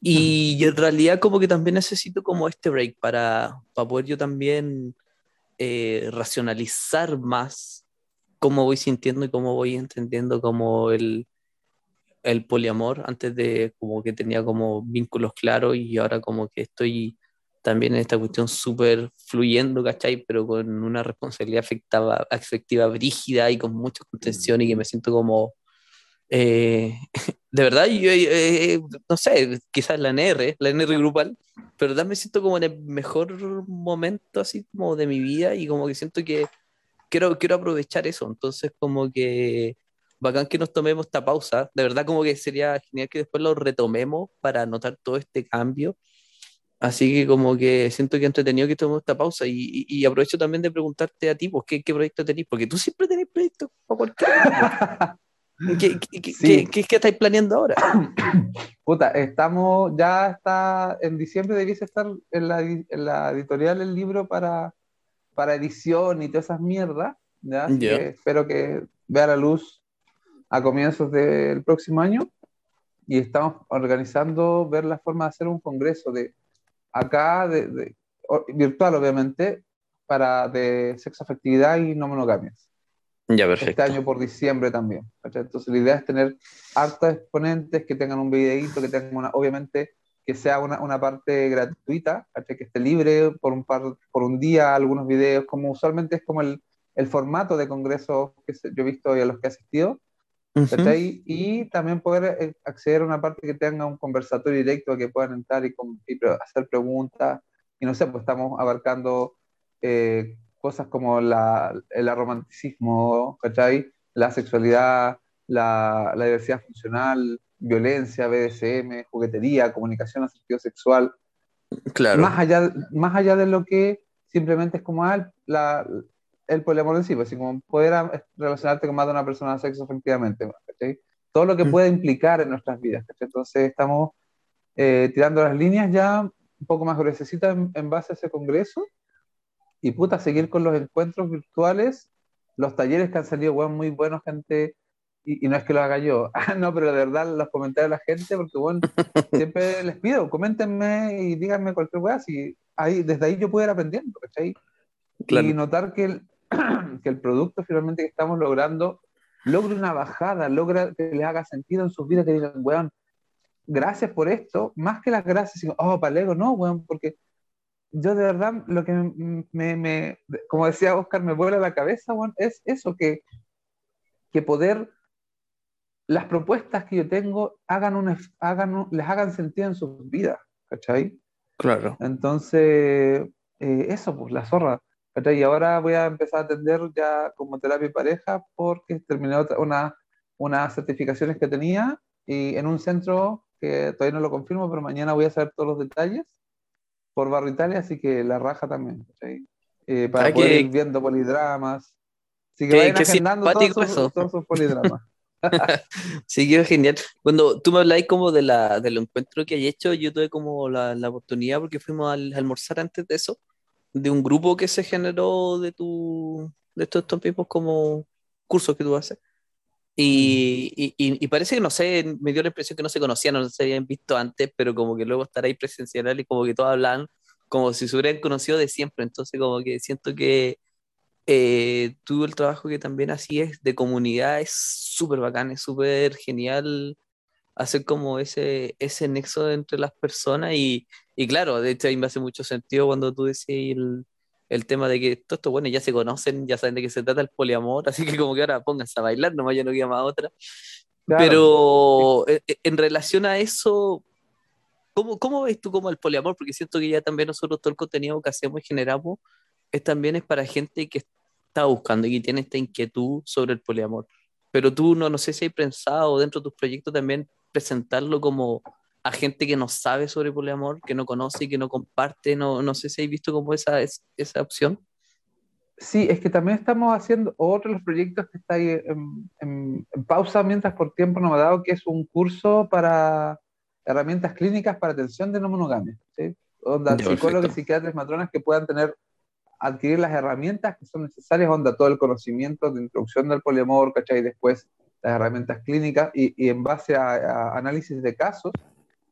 Y en realidad como que también necesito como este break para, para poder yo también eh, racionalizar más cómo voy sintiendo y cómo voy entendiendo como el, el poliamor. Antes de como que tenía como vínculos claros y ahora como que estoy también en esta cuestión súper fluyendo, ¿cachai? Pero con una responsabilidad afectiva, afectiva brígida y con mucha contención y que me siento como eh, de verdad, yo, eh, eh, no sé, quizás la NR, la NR grupal, pero también me siento como en el mejor momento así como de mi vida y como que siento que quiero, quiero aprovechar eso. Entonces, como que bacán que nos tomemos esta pausa. De verdad, como que sería genial que después lo retomemos para notar todo este cambio. Así que como que siento que entretenido que tomemos esta pausa y, y, aprovecho también de preguntarte a ti, pues, ¿qué, qué proyecto tenéis? Porque tú siempre tenés proyectos para cualquier ¿Qué, qué, estáis planeando ahora? Puta, estamos, ya está, en diciembre debiese estar en la, en la editorial el libro para, para edición y todas esas mierdas, ¿ya? espero que vea la luz a comienzos del próximo año y estamos organizando ver la forma de hacer un congreso de acá, de, virtual obviamente, para de sexo afectividad y no monogamias. Ya, perfecto. Este año por diciembre también. Entonces la idea es tener hartos exponentes que tengan un videíto, que tengan una, obviamente que sea una, una parte gratuita, que esté libre por un, par, por un día, algunos videos, como usualmente es como el, el formato de congresos que yo he visto y a los que he asistido. Y también poder eh, acceder a una parte que tenga un conversatorio directo que puedan entrar y, y hacer preguntas. Y no sé, pues estamos abarcando eh, cosas como la, el romanticismo, ¿cachai? La sexualidad, la, la, diversidad funcional, violencia, BDSM, juguetería, comunicación afectivo sexual. Claro. Más allá, más allá de lo que simplemente es como ah, la, el poliamor en sí, pues, así como poder relacionarte con más de una persona de sexo efectivamente, ¿cachai? Todo lo que mm. puede implicar en nuestras vidas, ¿cachai? Entonces estamos eh, tirando las líneas ya un poco más gruesas en, en base a ese congreso y puta, seguir con los encuentros virtuales, los talleres que han salido, bueno, muy buenos, gente, y, no es que lo haga yo, ah, no, pero de verdad los comentarios de la gente, porque bueno, siempre les pido, coméntenme y díganme cualquier weá, si ahí, desde ahí yo puedo ir aprendiendo, ¿cachai? Y notar que el, que el producto finalmente que estamos logrando logre una bajada, logra que les haga sentido en sus vidas, que digan, weón, gracias por esto, más que las gracias, oh, palego, no, weón, porque yo de verdad lo que me, me, como decía Oscar, me vuela la cabeza, es eso, que, que poder, las propuestas que yo tengo hagan un, hagan les hagan sentido en sus vidas, ¿cachai? Claro. Entonces, eh, eso, pues la zorra. ¿cachai? Y ahora voy a empezar a atender ya como terapia y pareja porque terminé otra, una, unas certificaciones que tenía y en un centro que todavía no lo confirmo, pero mañana voy a saber todos los detalles por Barro Italia, así que la raja también, eh, para poder ir viendo polidramas. Así que, vayan agendando todos sus, todos sus polidramas. sí, qué genial. Cuando tú me habláis como de la, del encuentro que hay hecho, yo tuve como la, la oportunidad, porque fuimos al, a almorzar antes de eso, de un grupo que se generó de tu, de estos, estos mismos como cursos que tú haces. Y, y, parece que, no sé, me dio la impresión que no se conocían, no se habían visto antes, pero como que luego estar ahí presencial y como que todos hablan como si se hubieran conocido de siempre. Entonces, como que siento que eh, tú el trabajo que también así es de comunidad es súper bacán, es súper genial hacer como ese, ese nexo entre las personas y, y claro, de hecho ahí me hace mucho sentido cuando tú decías el, el tema de que todos estos bueno ya se conocen, ya saben de qué se trata el poliamor, así que como que ahora pónganse a bailar, nomás ya no queda más otra. Pero eh, eh, en, relación a eso, ¿cómo, ¿cómo ves tú como el poliamor? Porque siento que ya también nosotros todo el contenido que hacemos y generamos es también es para gente que está buscando y que tiene esta inquietud sobre el poliamor. Pero tú no, no sé si hay pensado dentro de tus proyectos también presentarlo como a gente que no sabe sobre poliamor, que no conoce y que no comparte, no, no sé si hay visto como esa, esa opción. Sí, es que también estamos haciendo otro de los proyectos que está ahí en, pausa mientras por tiempo no me ha dado, que es un curso para herramientas clínicas para atención de no monogamia. ¿sí? Onda, psicólogos, psiquiatras, matronas que puedan tener, adquirir las herramientas que son necesarias, onda, todo el conocimiento de introducción del poliamor, ¿cachai? Y después las herramientas clínicas y, y en base a, análisis de casos,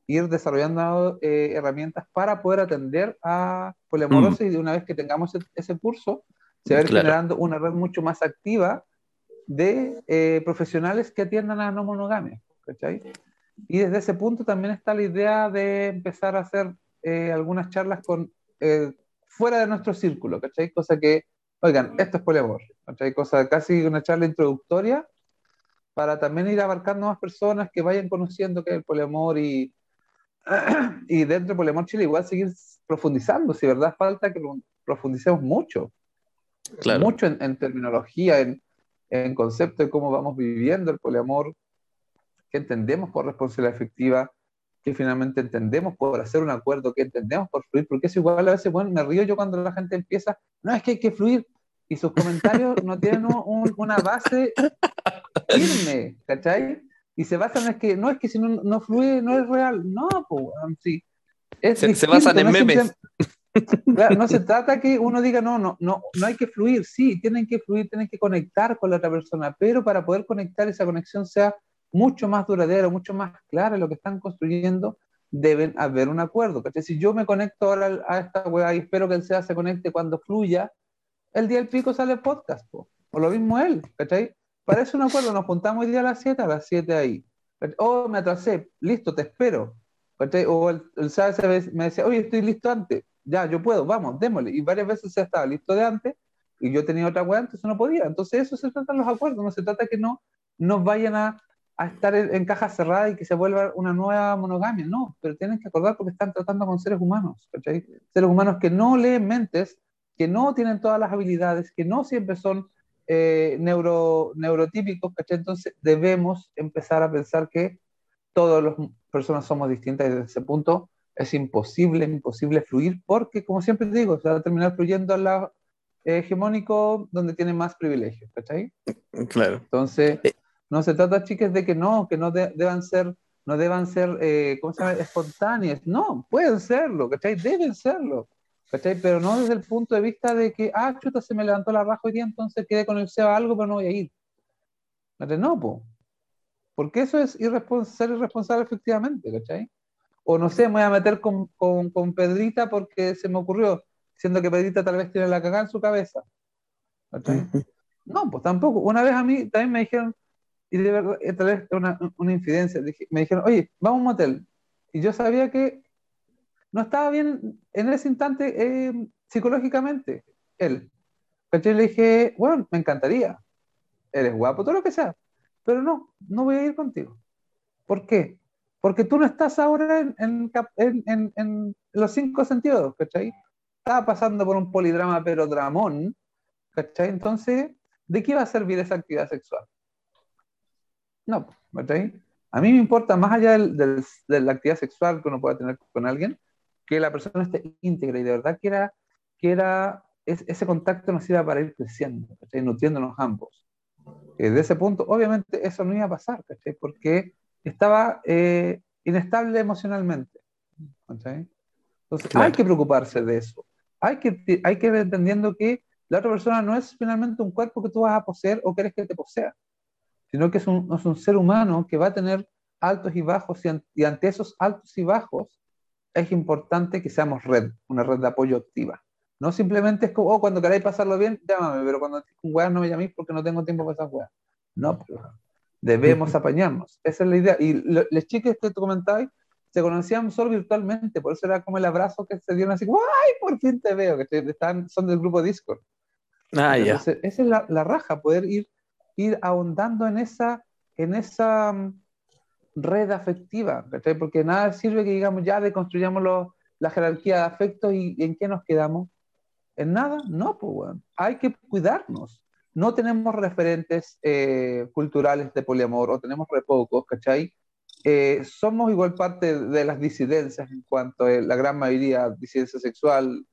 ir desarrollando eh, herramientas para poder atender a poliamorosis mm. y de una vez que tengamos ese, curso, se va a ir generando una red mucho más activa de eh, profesionales que atiendan a no monogamia. ¿cachai? Y desde ese punto también está la idea de empezar a hacer eh, algunas charlas con, fuera de nuestro círculo, ¿cachai? Cosa que, oigan, esto es poliamor, ¿cachai? Cosa casi una charla introductoria para también ir abarcando más personas que vayan conociendo qué es el poliamor y, y dentro de Poliamor Chile igual seguir profundizando, si verdad falta que profundicemos mucho, mucho en, terminología, en, en concepto de cómo vamos viviendo el poliamor, qué entendemos por responsabilidad efectiva, qué finalmente entendemos por hacer un acuerdo, qué entendemos por fluir, porque es igual a veces, bueno, me río yo cuando la gente empieza, no, es que hay que fluir, y sus comentarios no tienen una base firme, ¿cachai? Y se basan en que, no es que si no, no fluye, no es real. No, pues, sí. se, basan en memes. no se trata que uno diga, no, no, no, no hay que fluir. Sí, tienen que fluir, tienen que conectar con la otra persona, pero para poder conectar, esa conexión sea mucho más duradera, mucho más clara lo que están construyendo, deben haber un acuerdo. ¿cachai? Si yo me conecto ahora a esta weá y espero que él sea se conecte cuando fluya, el día del pico sale el podcast, o lo mismo él, ¿cachai? Parece un acuerdo, nos juntamos hoy día a las 7, a las 7 ahí. Oh, me atrasé, listo, te espero. O el, el me decía, oye, estoy listo antes. Ya, yo puedo, vamos, démosle. Y varias veces se estaba listo de antes y yo tenía otra web antes, no podía. Entonces, eso se trata de los acuerdos, no se trata que no nos vayan a, a estar en, caja cerrada y que se vuelva una nueva monogamia. No, pero tienen que acordar porque están tratando con seres humanos, ¿cachai? Seres humanos que no leen mentes, que no tienen todas las habilidades, que no siempre son eh, neuro, neurotípicos, Entonces debemos empezar a pensar que todas las personas somos distintas y desde ese punto es imposible, imposible fluir porque, como siempre digo, se va a terminar fluyendo al lado hegemónico donde tiene más privilegios, ¿cachai? Claro. Entonces, eh. no se trata, chicas, de que no, que no deban ser, no deban ser, eh, ¿cómo se llama?, espontáneas. No, pueden serlo, ¿cachai? Deben serlo. Pero no desde el punto de vista de que, ah, chuta, se me levantó la raja hoy día, entonces quedé con el SEBA algo, pero no voy a ir. No, po. Porque eso es ser irresponsable efectivamente, ¿cachai? O no sé, me voy a meter con, con, con, Pedrita porque se me ocurrió, siendo que Pedrita tal vez tiene la cagada en su cabeza. ¿cachai? No, pues tampoco. Una vez a mí también me dijeron, y de verdad, tal vez una, una infidencia, me dijeron, oye, vamos a un motel. Y yo sabía que no estaba bien en ese instante eh, psicológicamente, él. Le dije, bueno, me encantaría. Eres guapo, todo lo que sea. Pero no, no voy a ir contigo. ¿Por qué? Porque tú no estás ahora en, los cinco sentidos, ¿cachai? Estaba pasando por un polidrama, pero dramón, ¿cachai? Entonces, ¿de qué va a servir esa actividad sexual? No, ¿cachai? A mí me importa, más allá de la actividad sexual que uno pueda tener con alguien, que la persona esté íntegra y de verdad que era, que era ese contacto nos iba para ir creciendo, nutriéndonos ambos. desde ese punto, obviamente, eso no iba a pasar, porque estaba eh, inestable emocionalmente. Entonces, hay que preocuparse de eso. Hay que, hay que ir entendiendo que la otra persona no es finalmente un cuerpo que tú vas a poseer o quieres que te posea, sino que es un, es un ser humano que va a tener altos y bajos y ante esos altos y bajos es importante que seamos red, una red de apoyo activa. No simplemente es como, oh, cuando queráis pasarlo bien, llámame, pero cuando con weas no me llaméis porque no tengo tiempo para esas weas. No, pero, Debemos apañarnos. Esa es la idea. Y los chiques que tú comentabas se conocían solo virtualmente, por eso era como el abrazo que se dieron así, ¡ay, por fin te veo! Que están, son del grupo Discord. Ah, ya. esa es la, la, raja, poder ir, ir ahondando en esa, en esa mm, red afectiva, Porque nada sirve que digamos, ya deconstruyamos la jerarquía de afectos y, en qué nos quedamos. ¿En nada? No, pues bueno. Hay que cuidarnos. No tenemos referentes eh, culturales de poliamor o tenemos re pocos, ¿cachai? Eh, somos igual parte de las disidencias en cuanto a la gran mayoría disidencia sexual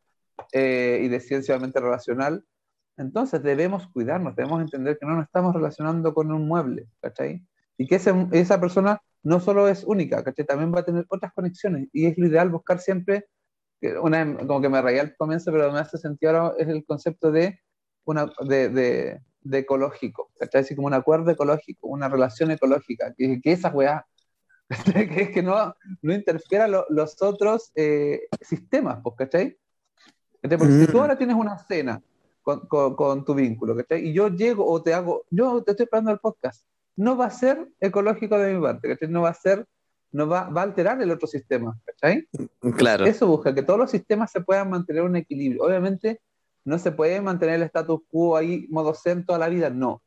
eh, y de ciencia relacional. Entonces debemos cuidarnos, debemos entender que no nos estamos relacionando con un mueble, ¿cachai? Y que esa persona no solo es única, ¿cachai? También va a tener otras conexiones y es lo ideal buscar siempre, una, como que me rayé al comienzo, pero me hace sentido ahora, es el concepto de, una, de, de, de ecológico, ¿cachai? Así como un acuerdo ecológico, una relación ecológica, que, que esa weá que, que no, no interfiera los otros eh, sistemas, pues, ¿cachai? Porque si tú mm. ahora tienes una cena con, con, tu vínculo, ¿cachai? Y yo llego o te hago, yo te estoy esperando el podcast, no va a ser ecológico de mi parte, ¿cachai? No va a ser, no va, va a alterar el otro sistema, ¿cachai? Claro. Eso busca, que todos los sistemas se puedan mantener un equilibrio. Obviamente no se puede mantener el status quo ahí, modo zen toda la vida, no.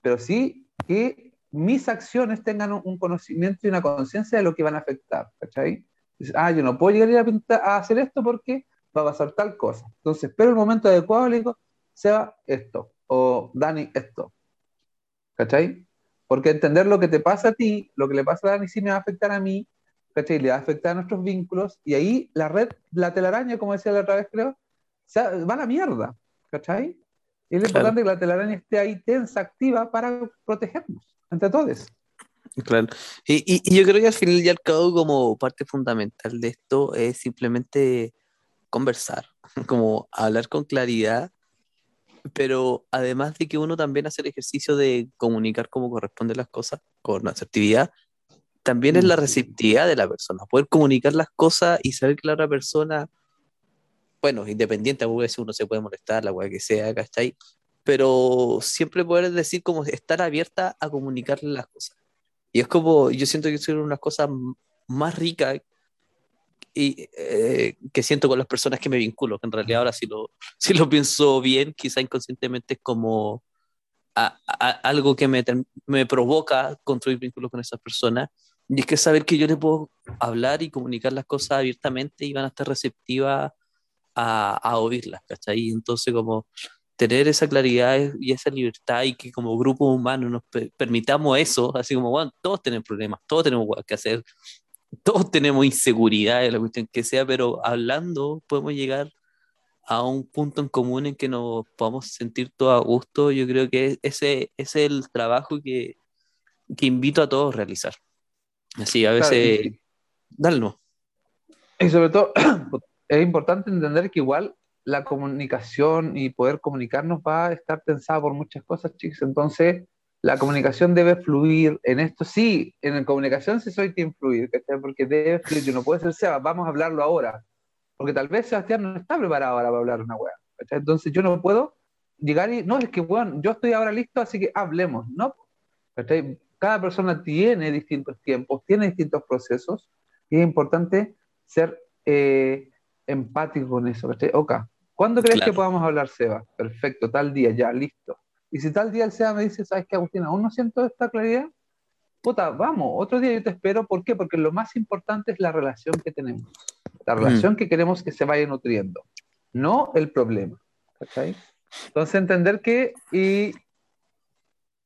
Pero sí que mis acciones tengan un conocimiento y una conciencia de lo que van a afectar, ¿cachai? ah, yo no puedo llegar a, a, hacer esto porque va a pasar tal cosa. Entonces, espero el momento adecuado, le digo, sea esto, o Dani, esto. ¿Cachai? Porque entender lo que te pasa a ti, lo que le pasa a Dani, sí me va a afectar a mí, ¿cachai? Le va a afectar a nuestros vínculos, y ahí la red, la telaraña, como decía la otra vez, creo, va a la mierda, ¿cachai? Y es importante que la telaraña esté ahí tensa, activa, para protegernos entre todos. Claro. Y, y, yo creo que al final y al cabo, como parte fundamental de esto, es simplemente conversar, como hablar con claridad, pero además de que uno también hace el ejercicio de comunicar cómo corresponden las cosas con asertividad, también es la mm. receptividad de la persona, poder comunicar las cosas y saber que la otra persona, bueno, independiente, a veces uno se puede molestar, la weá que sea, ¿cachai? pero siempre poder decir como estar abierta a comunicarle las cosas. Y es como, yo siento que son unas cosas más ricas y, eh, que siento con las personas que me vinculo, que en realidad ahora si lo, si lo pienso bien, quizá inconscientemente es como algo que me, me provoca construir vínculos con esas personas. Y es que saber que yo les puedo hablar y comunicar las cosas abiertamente y van a estar receptivas a, a oírlas, ¿cachai? Entonces como tener esa claridad y esa libertad y que como grupo humano nos permitamos eso, así como, bueno, todos tenemos problemas, todos tenemos que hacer, todos tenemos inseguridades, la cuestión que sea, pero hablando podemos llegar a un punto en común en que nos podamos sentir todos a gusto. Yo creo que ese, es el trabajo que, que invito a todos a realizar. Así, a veces, claro, Y sobre todo, es importante entender que igual la comunicación y poder comunicarnos va a estar pensada por muchas cosas, chicos. Entonces, la comunicación debe fluir en esto. Sí, en la comunicación sí soy quien fluir, porque debe fluir. Yo no puedo ser Seba, vamos a hablarlo ahora. Porque tal vez Sebastián no está preparado ahora para hablar una wea. Entonces, yo no puedo llegar y, no, es que, bueno, yo estoy ahora listo, así que hablemos, ¿no? Cada persona tiene distintos tiempos, tiene distintos procesos, y es importante ser eh, empático con eso, ¿cachai? Ok, ¿Cuándo crees que podamos hablar, Seba? Perfecto, tal día, ya, listo. Y si tal día el Seba me dice, ¿sabes qué, Agustín? Aún no siento esta claridad. Puta, vamos, otro día yo te espero. ¿Por qué? Porque lo más importante es la relación que tenemos. La mm. relación que queremos que se vaya nutriendo, no el problema. ¿cachai? Entonces, entender que y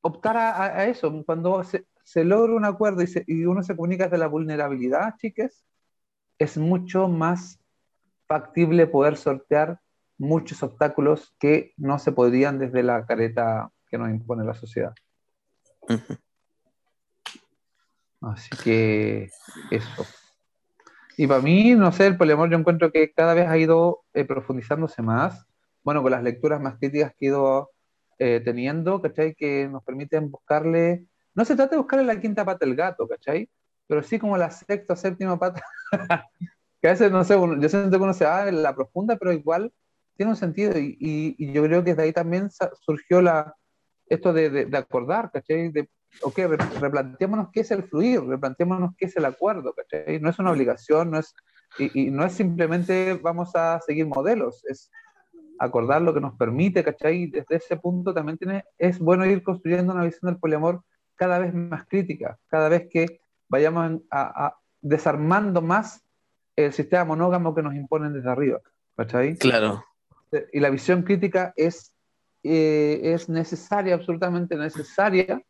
optar a, eso. Cuando se, se, logra un acuerdo y, y uno se comunica de la vulnerabilidad, chicas, es mucho más factible poder sortear muchos obstáculos que no se podrían desde la careta que nos impone la sociedad. Así que eso. Y para mí, no sé, el poliamor yo encuentro que cada vez ha ido eh, profundizándose más. Bueno, con las lecturas más críticas que he ido eh, teniendo, ¿cachai? Que nos permiten buscarle, no se trata de buscarle la quinta pata del gato, ¿cachai? Pero sí como la sexta, séptima pata, que a veces, no sé, yo siento que uno se va en la profunda, pero igual tiene un sentido y, yo creo que de ahí también surgió la, esto de, de, acordar, ¿cachai? De ok, replanteémonos qué es el fluir, replanteémonos qué es el acuerdo, ¿cachai? No es una obligación, no es, y, no es simplemente vamos a seguir modelos, es acordar lo que nos permite, ¿cachai? Desde ese punto también tiene, es bueno ir construyendo una visión del poliamor cada vez más crítica, cada vez que vayamos a, desarmando más el sistema monógamo que nos imponen desde arriba, ¿cachai? Claro. Y la visión crítica es, eh, es necesaria, absolutamente necesaria,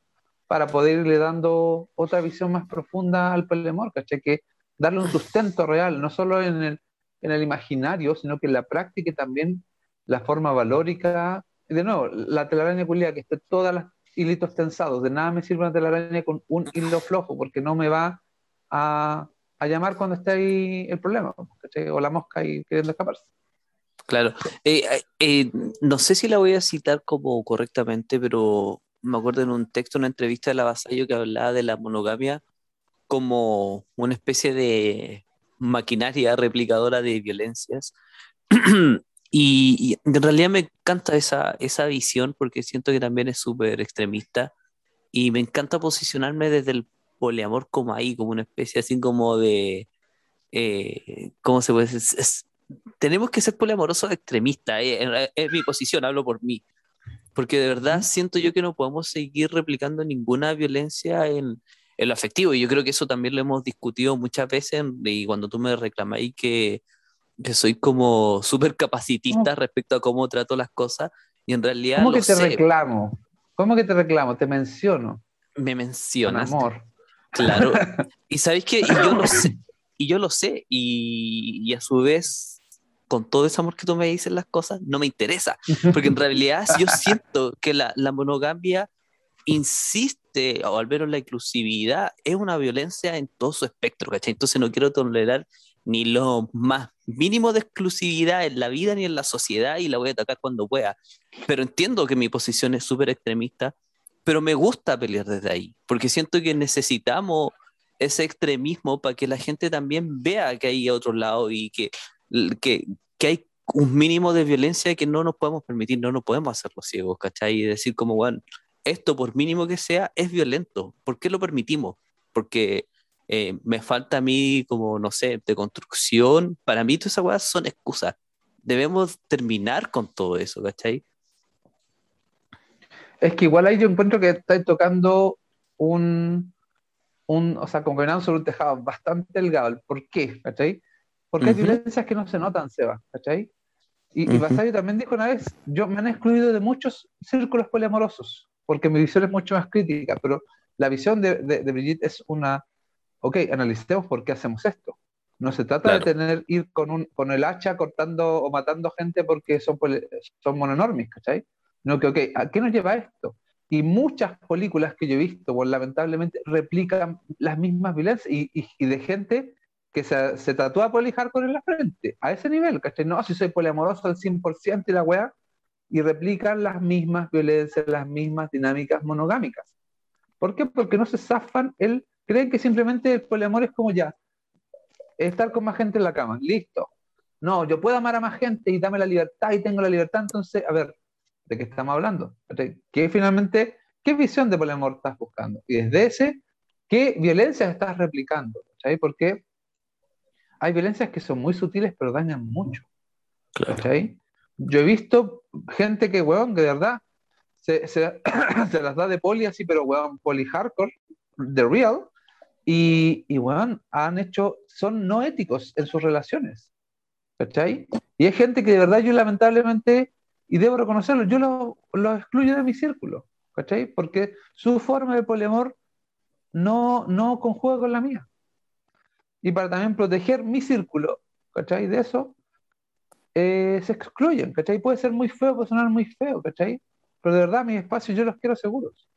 para poder irle dando otra visión más profunda al poliamor, ¿cachai? Que darle un sustento real, no solo en el, en el imaginario, sino que en la práctica y también la forma valórica. De nuevo, la telaraña culia que esté todas las hilitos tensados, de nada me sirve una telaraña con un hilo flojo, porque no me va a, a llamar cuando esté ahí el problema, ¿cachai? o la mosca ahí queriendo escaparse. Claro. Eh, eh, no sé si la voy a citar como correctamente, pero me acuerdo en un texto, una entrevista de la Vasallo que hablaba de la monogamia como una especie de maquinaria replicadora de violencias. y, en realidad me encanta esa, esa visión porque siento que también es súper extremista y me encanta posicionarme desde el poliamor como ahí, como una especie así como de... Eh, ¿Cómo se puede decir? Tenemos que ser poliamorosos extremistas, eh, es mi posición, hablo por mí porque de verdad siento yo que no podemos seguir replicando ninguna violencia en, en lo afectivo. Y yo creo que eso también lo hemos discutido muchas veces y cuando tú me reclamáis que, que soy como súper capacitista respecto a cómo trato las cosas y en realidad... ¿Cómo que te reclamo? ¿Cómo que te reclamo? Te menciono. Me mencionas. Con amor. Claro. y sabéis que yo lo sé. Y yo lo sé. Y, y a su vez con todo ese amor que tú me dices las cosas, no me interesa. Porque en realidad yo siento que la, la monogamia insiste, o al menos la inclusividad, es una violencia en todo su espectro, ¿cachai? Entonces no quiero tolerar ni lo más mínimo de exclusividad en la vida ni en la sociedad y la voy a atacar cuando pueda. Pero entiendo que mi posición es súper extremista, pero me gusta pelear desde ahí, porque siento que necesitamos ese extremismo para que la gente también vea que hay otro lado y que, que, que hay un mínimo de violencia que no nos podemos permitir, no nos podemos hacer los ciegos, ¿cachai? Y decir como, bueno, esto por mínimo que sea es violento. ¿Por qué lo permitimos? Porque eh, me falta a mí como, no sé, de construcción. Para mí todas esas cosas son excusas. Debemos terminar con todo eso, ¿cachai? Es que igual ahí yo encuentro que estáis tocando un, un, o sea, como sobre un tejado bastante delgado. ¿Por qué? ¿Cachai? Porque hay violencias que no se notan, Seba, ¿cachai? Y, uh también dijo una vez, yo me han excluido de muchos círculos poliamorosos, porque mi visión es mucho más crítica, pero la visión de, de, Brigitte es una, ok, analicemos por qué hacemos esto. No se trata de tener, ir con, un, con el hacha cortando o matando gente porque son, son mononormis, ¿cachai? No que, ok, ¿a qué nos lleva esto? Y muchas películas que yo he visto, pues, lamentablemente, replican las mismas violencias y, y, y de gente que se, se tatúa hardcore en la frente, a ese nivel, ¿cachai? No, si soy poliamoroso al 100% y la weá, y replican las mismas violencias, las mismas dinámicas monogámicas. ¿Por qué? Porque no se zafan, él, creen que simplemente el poliamor es como ya, estar con más gente en la cama, listo. No, yo puedo amar a más gente y dame la libertad y tengo la libertad, entonces, a ver, ¿de qué estamos hablando? ¿Qué finalmente, qué visión de poliamor estás buscando? Y desde ese, ¿qué violencias estás replicando? ¿Cachai? Porque hay violencias que son muy sutiles, pero dañan mucho. Yo he visto gente que, weón, que de verdad se, se, las da de poli así, pero weón, poli hardcore, de real, y, y weón, han hecho, son no éticos en sus relaciones. ¿Cachai? Y hay gente que de verdad yo lamentablemente, y debo reconocerlo, yo lo, lo excluyo de mi círculo. ¿Cachai? Porque su forma de poliamor no, no conjuga con la mía y para también proteger mi círculo, ¿cachai? De eso, eh, se excluyen, ¿cachai? Puede ser muy feo, puede sonar muy feo, ¿cachai? Pero de verdad mis espacios yo los quiero seguros.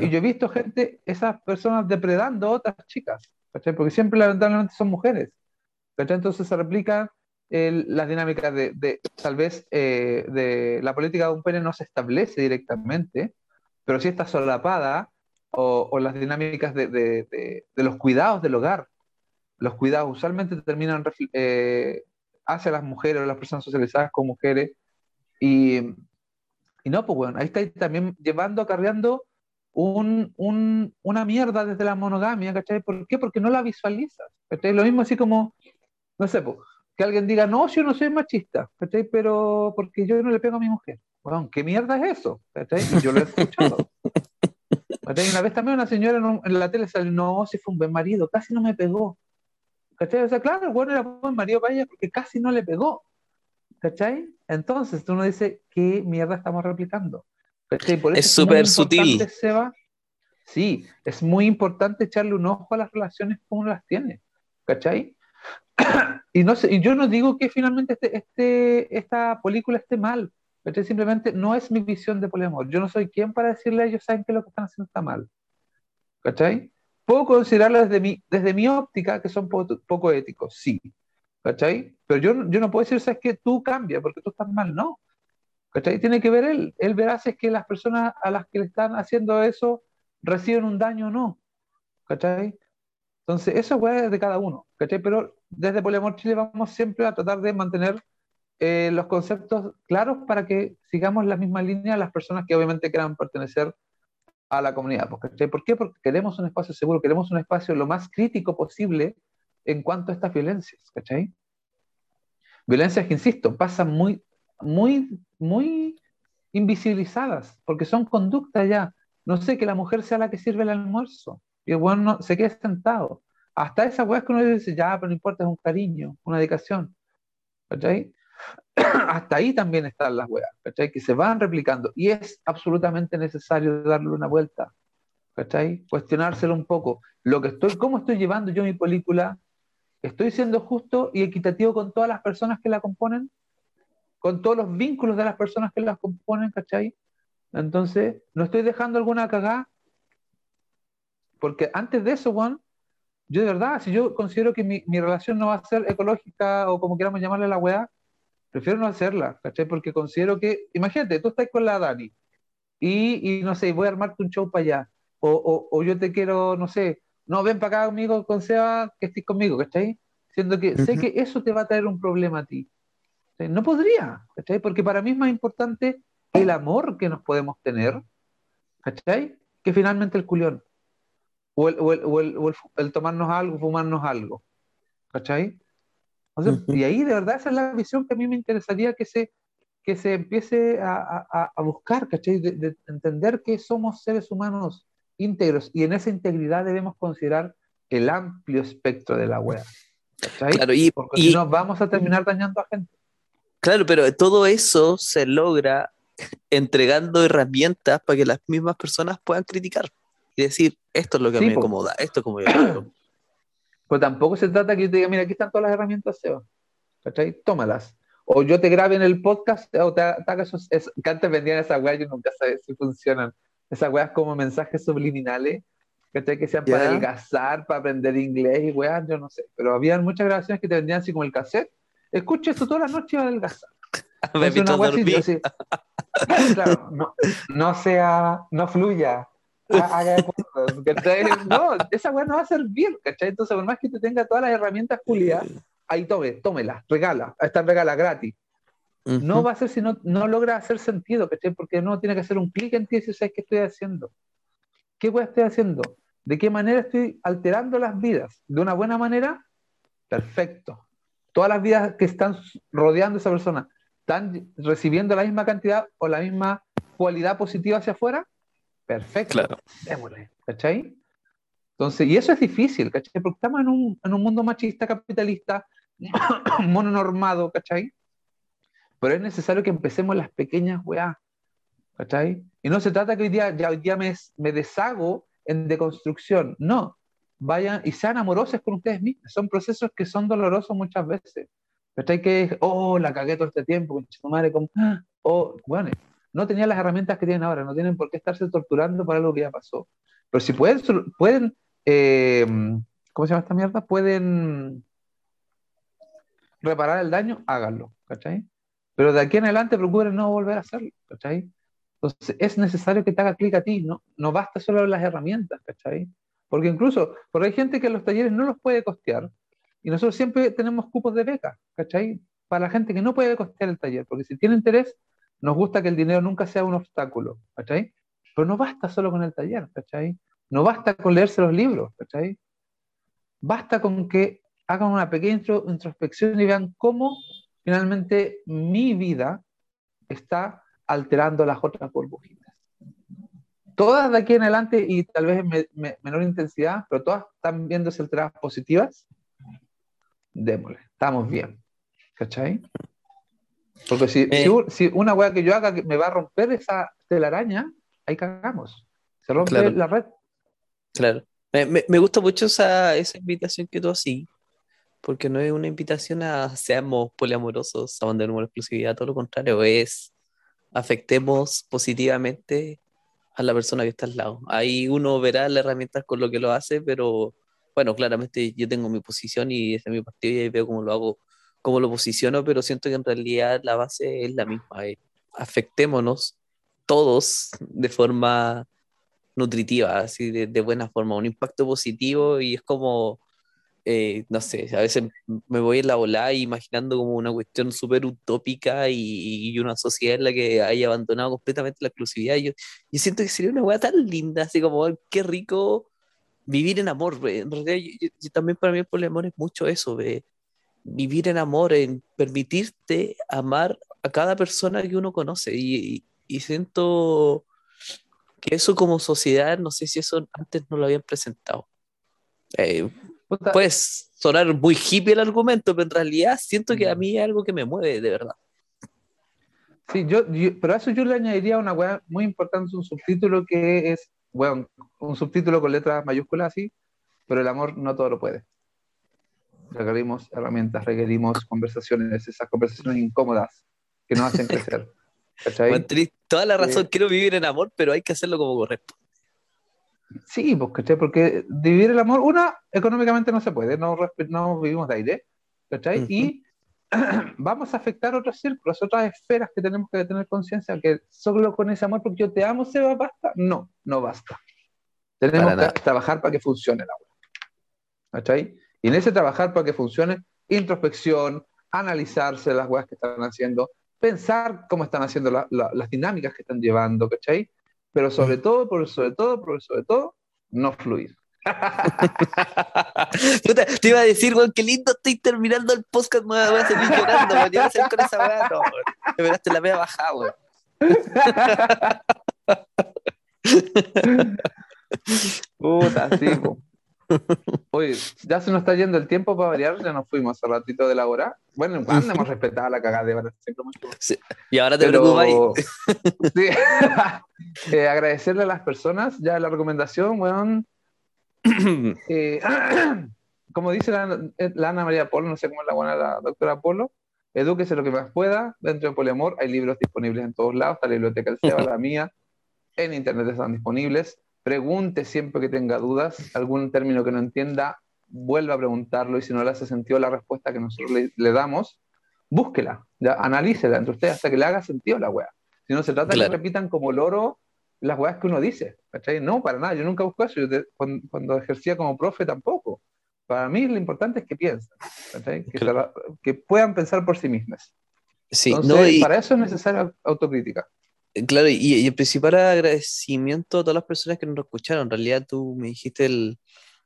Y yo he visto gente, esas personas depredando a otras chicas, ¿cachai? Porque siempre lamentablemente son mujeres, ¿cachai? Entonces se replican las dinámicas de, tal vez, eh, de la política de un pene no se establece directamente, pero sí está solapada, o, o las dinámicas de, de, los cuidados del hogar, los cuidados usualmente terminan eh, hacia las mujeres o las personas socializadas con mujeres. Y, no, pues bueno, ahí está también llevando, acarreando un, un, una mierda desde la monogamia, ¿cachai? ¿Por qué? Porque no la visualizas. Lo mismo así como, no sé, que alguien diga, no, yo no soy machista, ¿cachai? Pero porque yo no le pego a mi mujer. Bueno, ¿qué mierda es eso? yo lo he escuchado. Una vez también una señora en, la tele salió, no, si fue un buen marido, casi no me pegó. ¿Cachai? O sea, claro, bueno era buen marido para ella porque casi no le pegó. ¿Cachai? Entonces tú no dices, ¿qué mierda estamos replicando? es súper sutil. Seba, sí, es muy importante echarle un ojo a las relaciones como las tiene. ¿Cachai? y, no sé, y yo no digo que finalmente este, este, esta película esté mal. ¿cachai? Simplemente no es mi visión de poliamor. Yo no soy quien para decirle a ellos, saben que lo que están haciendo está mal. ¿Cachai? Puedo considerarlo desde mi, desde mi óptica que son poco, éticos, sí. ¿Cachai? Pero yo, yo no puedo decir, sabes que tú cambias porque tú estás mal, no. ¿Cachai? Tiene que ver él. Él verá si es que las personas a las que le están haciendo eso reciben un daño o no. ¿Cachai? Entonces, eso es de cada uno. ¿Cachai? Pero desde Poliamor Chile vamos siempre a tratar de mantener eh, los conceptos claros para que sigamos la misma línea las personas que obviamente quieran pertenecer a la comunidad. ¿cachai? ¿Por qué? Porque queremos un espacio seguro, queremos un espacio lo más crítico posible en cuanto a estas violencias. ¿cachai? Violencias que, insisto, pasan muy muy, muy invisibilizadas, porque son conductas ya. No sé, que la mujer sea la que sirve el almuerzo y el bueno se quede sentado. Hasta esa weá que uno dice, ya, pero no importa, es un cariño, una dedicación. ¿Cachai? Hasta ahí también están las weas, ¿cachai? Que se van replicando y es absolutamente necesario darle una vuelta, ¿cachai? Cuestionárselo un poco. Lo que estoy, ¿Cómo estoy llevando yo mi película? ¿Estoy siendo justo y equitativo con todas las personas que la componen? con todos los vínculos de las personas que las componen, ¿cachai? Entonces, no estoy dejando alguna cagada, porque antes de eso, Juan, yo de verdad, si yo considero que mi, relación no va a ser ecológica o como queramos llamarle la weá, prefiero no hacerla, ¿cachai? Porque considero que, imagínate, tú estás con la Dani y, y no sé, voy a armarte un show para allá, o, o, yo te quiero, no sé, no, ven para acá conmigo con Seba, que estés conmigo, ¿cachai? Siendo que sé que eso te va a traer un problema a ti. No podría, ¿cachai? Porque para mí es más importante el amor que nos podemos tener, ¿cachai? Que finalmente el culión. O el, o el, o el, tomarnos algo, fumarnos algo, ¿cachai? Y ahí de verdad esa es la visión que a mí me interesaría que se, que se empiece a, a, a buscar, ¿cachai? De, entender que somos seres humanos íntegros y en esa integridad debemos considerar el amplio espectro de la web. Claro, y, Porque si no vamos a terminar dañando a gente. Claro, pero todo eso se logra entregando herramientas para que las mismas personas puedan criticar y decir, esto es lo que me incomoda, esto es como yo lo Pues tampoco se trata que yo te diga, mira, aquí están todas las herramientas, Seba. ¿Cachai? Tómalas. O yo te grabe en el podcast, o te, haga esos, que antes vendían esas weas, yo nunca sé si funcionan. Esas weas como mensajes subliminales, ¿cachai? Que sean para adelgazar, para aprender inglés y weas, yo no sé. Pero había muchas grabaciones que te vendían así como el cassette, Escuche esto toda la noche y va a adelgazar. Me claro, no, no, sea, no fluya. Haga no, esa weá no va a servir, ¿cachai? Entonces, por más que te tenga todas las herramientas Julia, ahí tome, tómela, regala, esta regala gratis. No va a ser si no, no logra hacer sentido, ¿cachai? Porque no tiene que hacer un clic en ti si sabes qué estoy haciendo. ¿Qué weá estoy haciendo? ¿De qué manera estoy alterando las vidas? ¿De una buena manera? Perfecto todas las vidas que están rodeando a esa persona están recibiendo la misma cantidad o la misma cualidad positiva hacia afuera, perfecto. Claro. Démosle, ¿cachai? Entonces, y eso es difícil, ¿cachai? Porque estamos en un, en un mundo machista, capitalista, mononormado, ¿cachai? Pero es necesario que empecemos las pequeñas weas, ¿cachai? Y no se trata que hoy día, ya hoy día me, me deshago en deconstrucción, no, vayan y sean amorosos con ustedes mismos. Son procesos que son dolorosos muchas veces. Hay que, oh, la cagué todo este tiempo, madre, como, oh, bueno, no tenían las herramientas que tienen ahora, no tienen por qué estarse torturando por algo que ya pasó. Pero si pueden, pueden eh, ¿cómo se llama esta mierda? Pueden reparar el daño, háganlo, ¿cachai? Pero de aquí en adelante procuren no volver a hacerlo, ¿cachai? Entonces es necesario que te haga clic a ti, no, no basta solo las herramientas, ¿cachai? Porque incluso, porque hay gente que los talleres no los puede costear. Y nosotros siempre tenemos cupos de beca, ¿cachai? Para la gente que no puede costear el taller. Porque si tiene interés, nos gusta que el dinero nunca sea un obstáculo, ¿cachai? Pero no basta solo con el taller, ¿cachai? No basta con leerse los libros, ¿cachai? Basta con que hagan una pequeña introspección y vean cómo finalmente mi vida está alterando las otras burbujitas. Todas de aquí en adelante y tal vez en menor intensidad, pero todas están viéndose alteradas positivas. Démosle, estamos bien. ¿Cachai? Porque si, si, eh. una weá que yo haga que me va a romper esa telaraña, ahí cagamos. Se rompe la red. Claro. Me, me, gusta mucho esa, esa invitación que tú así, porque no es una invitación a seamos poliamorosos, abandonemos la exclusividad, todo lo contrario, es afectemos positivamente a la persona que está al lado. Ahí uno verá las herramientas con lo que lo hace, pero bueno, claramente yo tengo mi posición y ese es mi partido y veo cómo lo hago, cómo lo posiciono, pero siento que en realidad la base es la misma. Eh. Afectémonos todos de forma nutritiva, así de, de, buena forma, un impacto positivo y es como eh, no sé, a veces me voy en la volada imaginando como una cuestión súper utópica y, una sociedad en la que haya abandonado completamente la exclusividad. Yo, yo siento que sería una weá tan linda, así como, qué rico vivir en amor. En realidad, yo, también para mí el poliamor es mucho eso, vivir en amor, en permitirte amar a cada persona que uno conoce. Y, y siento que eso como sociedad, no sé si eso antes no lo habían presentado. Eh, pues sonar muy hippie el argumento, pero en realidad siento que a mm. mí es algo que me mueve de verdad. Sí, yo, pero a eso yo le añadiría una weá muy importante, un subtítulo que es, bueno, un subtítulo con letras mayúsculas así, pero el amor no todo lo puede. Requerimos herramientas, requerimos conversaciones, esas conversaciones incómodas que nos hacen crecer. toda la razón, quiero vivir en amor, pero hay que hacerlo como correcto. Sí, pues, ¿cachai? Porque vivir el amor, una, económicamente no se puede, no, no vivimos de aire, ¿cachai? Y vamos a afectar otros círculos, otras esferas que tenemos que tener conciencia, que solo con ese amor, porque yo te amo, ¿se va, basta? No, no basta. Tenemos que trabajar para que funcione el amor. ¿Cachai? Y en ese trabajar para que funcione, introspección, analizarse las cosas que están haciendo, pensar cómo están haciendo las dinámicas que están llevando, ¿cachai? pero sobre todo, por sobre todo, por sobre todo, no fluir. te iba a decir, weón, qué lindo estoy terminando el podcast, me voy a seguir llorando, weón. Yo voy a seguir con esa weá, no, weón. Te la voy a bajar, weón. Puta, sí, po. Oye, ya se nos está yendo el tiempo para variar, ya nos fuimos hace ratito de la hora. Bueno, cuando hemos respetado la cagada de sí. Y ahora te preocupas sí. eh, agradecerle a las personas, ya la recomendación, weón. Eh, como dice la, Ana María Polo, no sé cómo es la buena la doctora Polo, edúquese lo que más pueda. Dentro de Poliamor hay libros disponibles en todos lados, está la biblioteca del CEBA, la mía, en internet están disponibles pregunte siempre que tenga dudas, algún término que no entienda, vuelva a preguntarlo y si no le hace sentido la respuesta que nosotros le, damos, búsquela, ya, analícela entre ustedes hasta que le haga sentido la wea. Si no se trata de que repitan como loro las weas que uno dice, No, para nada, yo nunca busco eso, yo cuando, ejercía como profe tampoco. Para mí lo importante es que piensen, que, puedan pensar por sí mismas. Sí, no, y... para eso es necesaria autocrítica. Claro, y, el principal agradecimiento a todas las personas que nos escucharon. En realidad tú me dijiste el,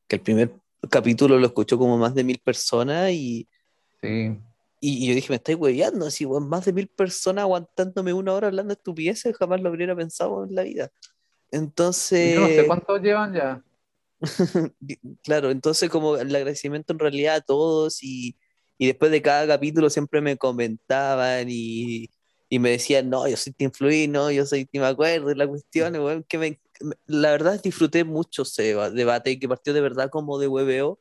que el primer capítulo lo escuchó como más de mil personas y, sí. y, yo dije, me estáis hueveando, así, más de mil personas aguantándome una hora hablando de estupideces, jamás lo hubiera pensado en la vida. Entonces... Yo no sé cuántos llevan ya. claro, entonces como el agradecimiento en realidad a todos y, y después de cada capítulo siempre me comentaban y y me decían, no, yo soy Team Fluid, no, yo soy Team Acuerdo, y la cuestión, bueno, que me, la verdad disfruté mucho ese debate que partió de verdad como de hueveo,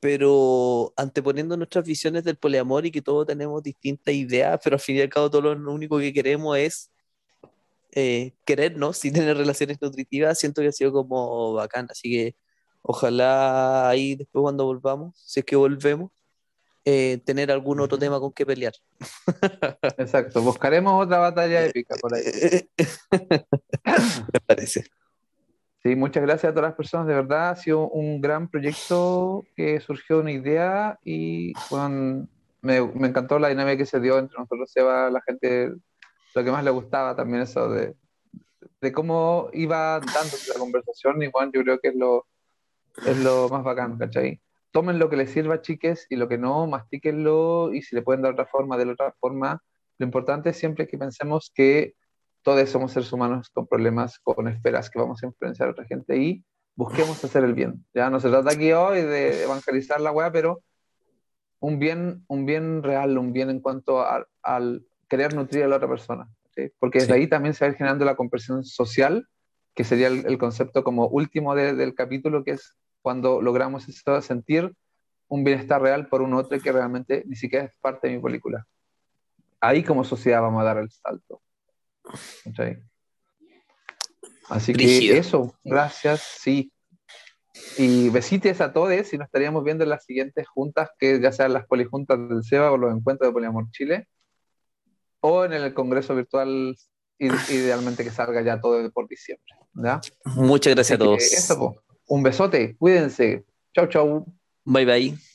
pero anteponiendo nuestras visiones del poliamor y que todos tenemos distintas ideas, pero al fin y al cabo todo lo único que queremos es eh, querernos y tener relaciones nutritivas, siento que ha sido como bacán, así que ojalá ahí después cuando volvamos, si es que volvemos, eh, tener algún otro tema con que pelear. Exacto, buscaremos otra batalla épica por ahí. Me parece. Sí, muchas gracias a todas las personas, de verdad ha sido un gran proyecto que surgió una idea y me, encantó la dinámica que se dio entre nosotros, Seba, la gente, lo que más le gustaba también eso de de cómo iba dando la conversación, igual yo creo que es lo, es lo más bacán, ¿cachai? Tomen lo que les sirva, chiques, y lo que no, mastíquenlo, y si le pueden dar otra forma, de otra forma. Lo importante es siempre que pensemos que todos somos seres humanos con problemas, con esperas que vamos a influenciar a otra gente, y busquemos hacer el bien. Ya no se trata aquí hoy de evangelizar la weá, pero un bien, un bien real, un bien en cuanto al querer nutrir a la otra persona. Porque desde ahí también se va generando la comprensión social, que sería el, concepto como último del capítulo, que es cuando logramos eso, sentir un bienestar real por un otro que realmente ni siquiera es parte de mi película. Ahí como sociedad vamos a dar el salto. Así que eso, gracias, sí. Y besites a todos y nos estaríamos viendo en las siguientes juntas, que ya sean las polijuntas del SEBA o los encuentros de Poliamor Chile, o en el Congreso Virtual, idealmente que salga ya todo por diciembre. Muchas gracias a todos. Un besote, cuídense. Chau, chau. Bye, bye.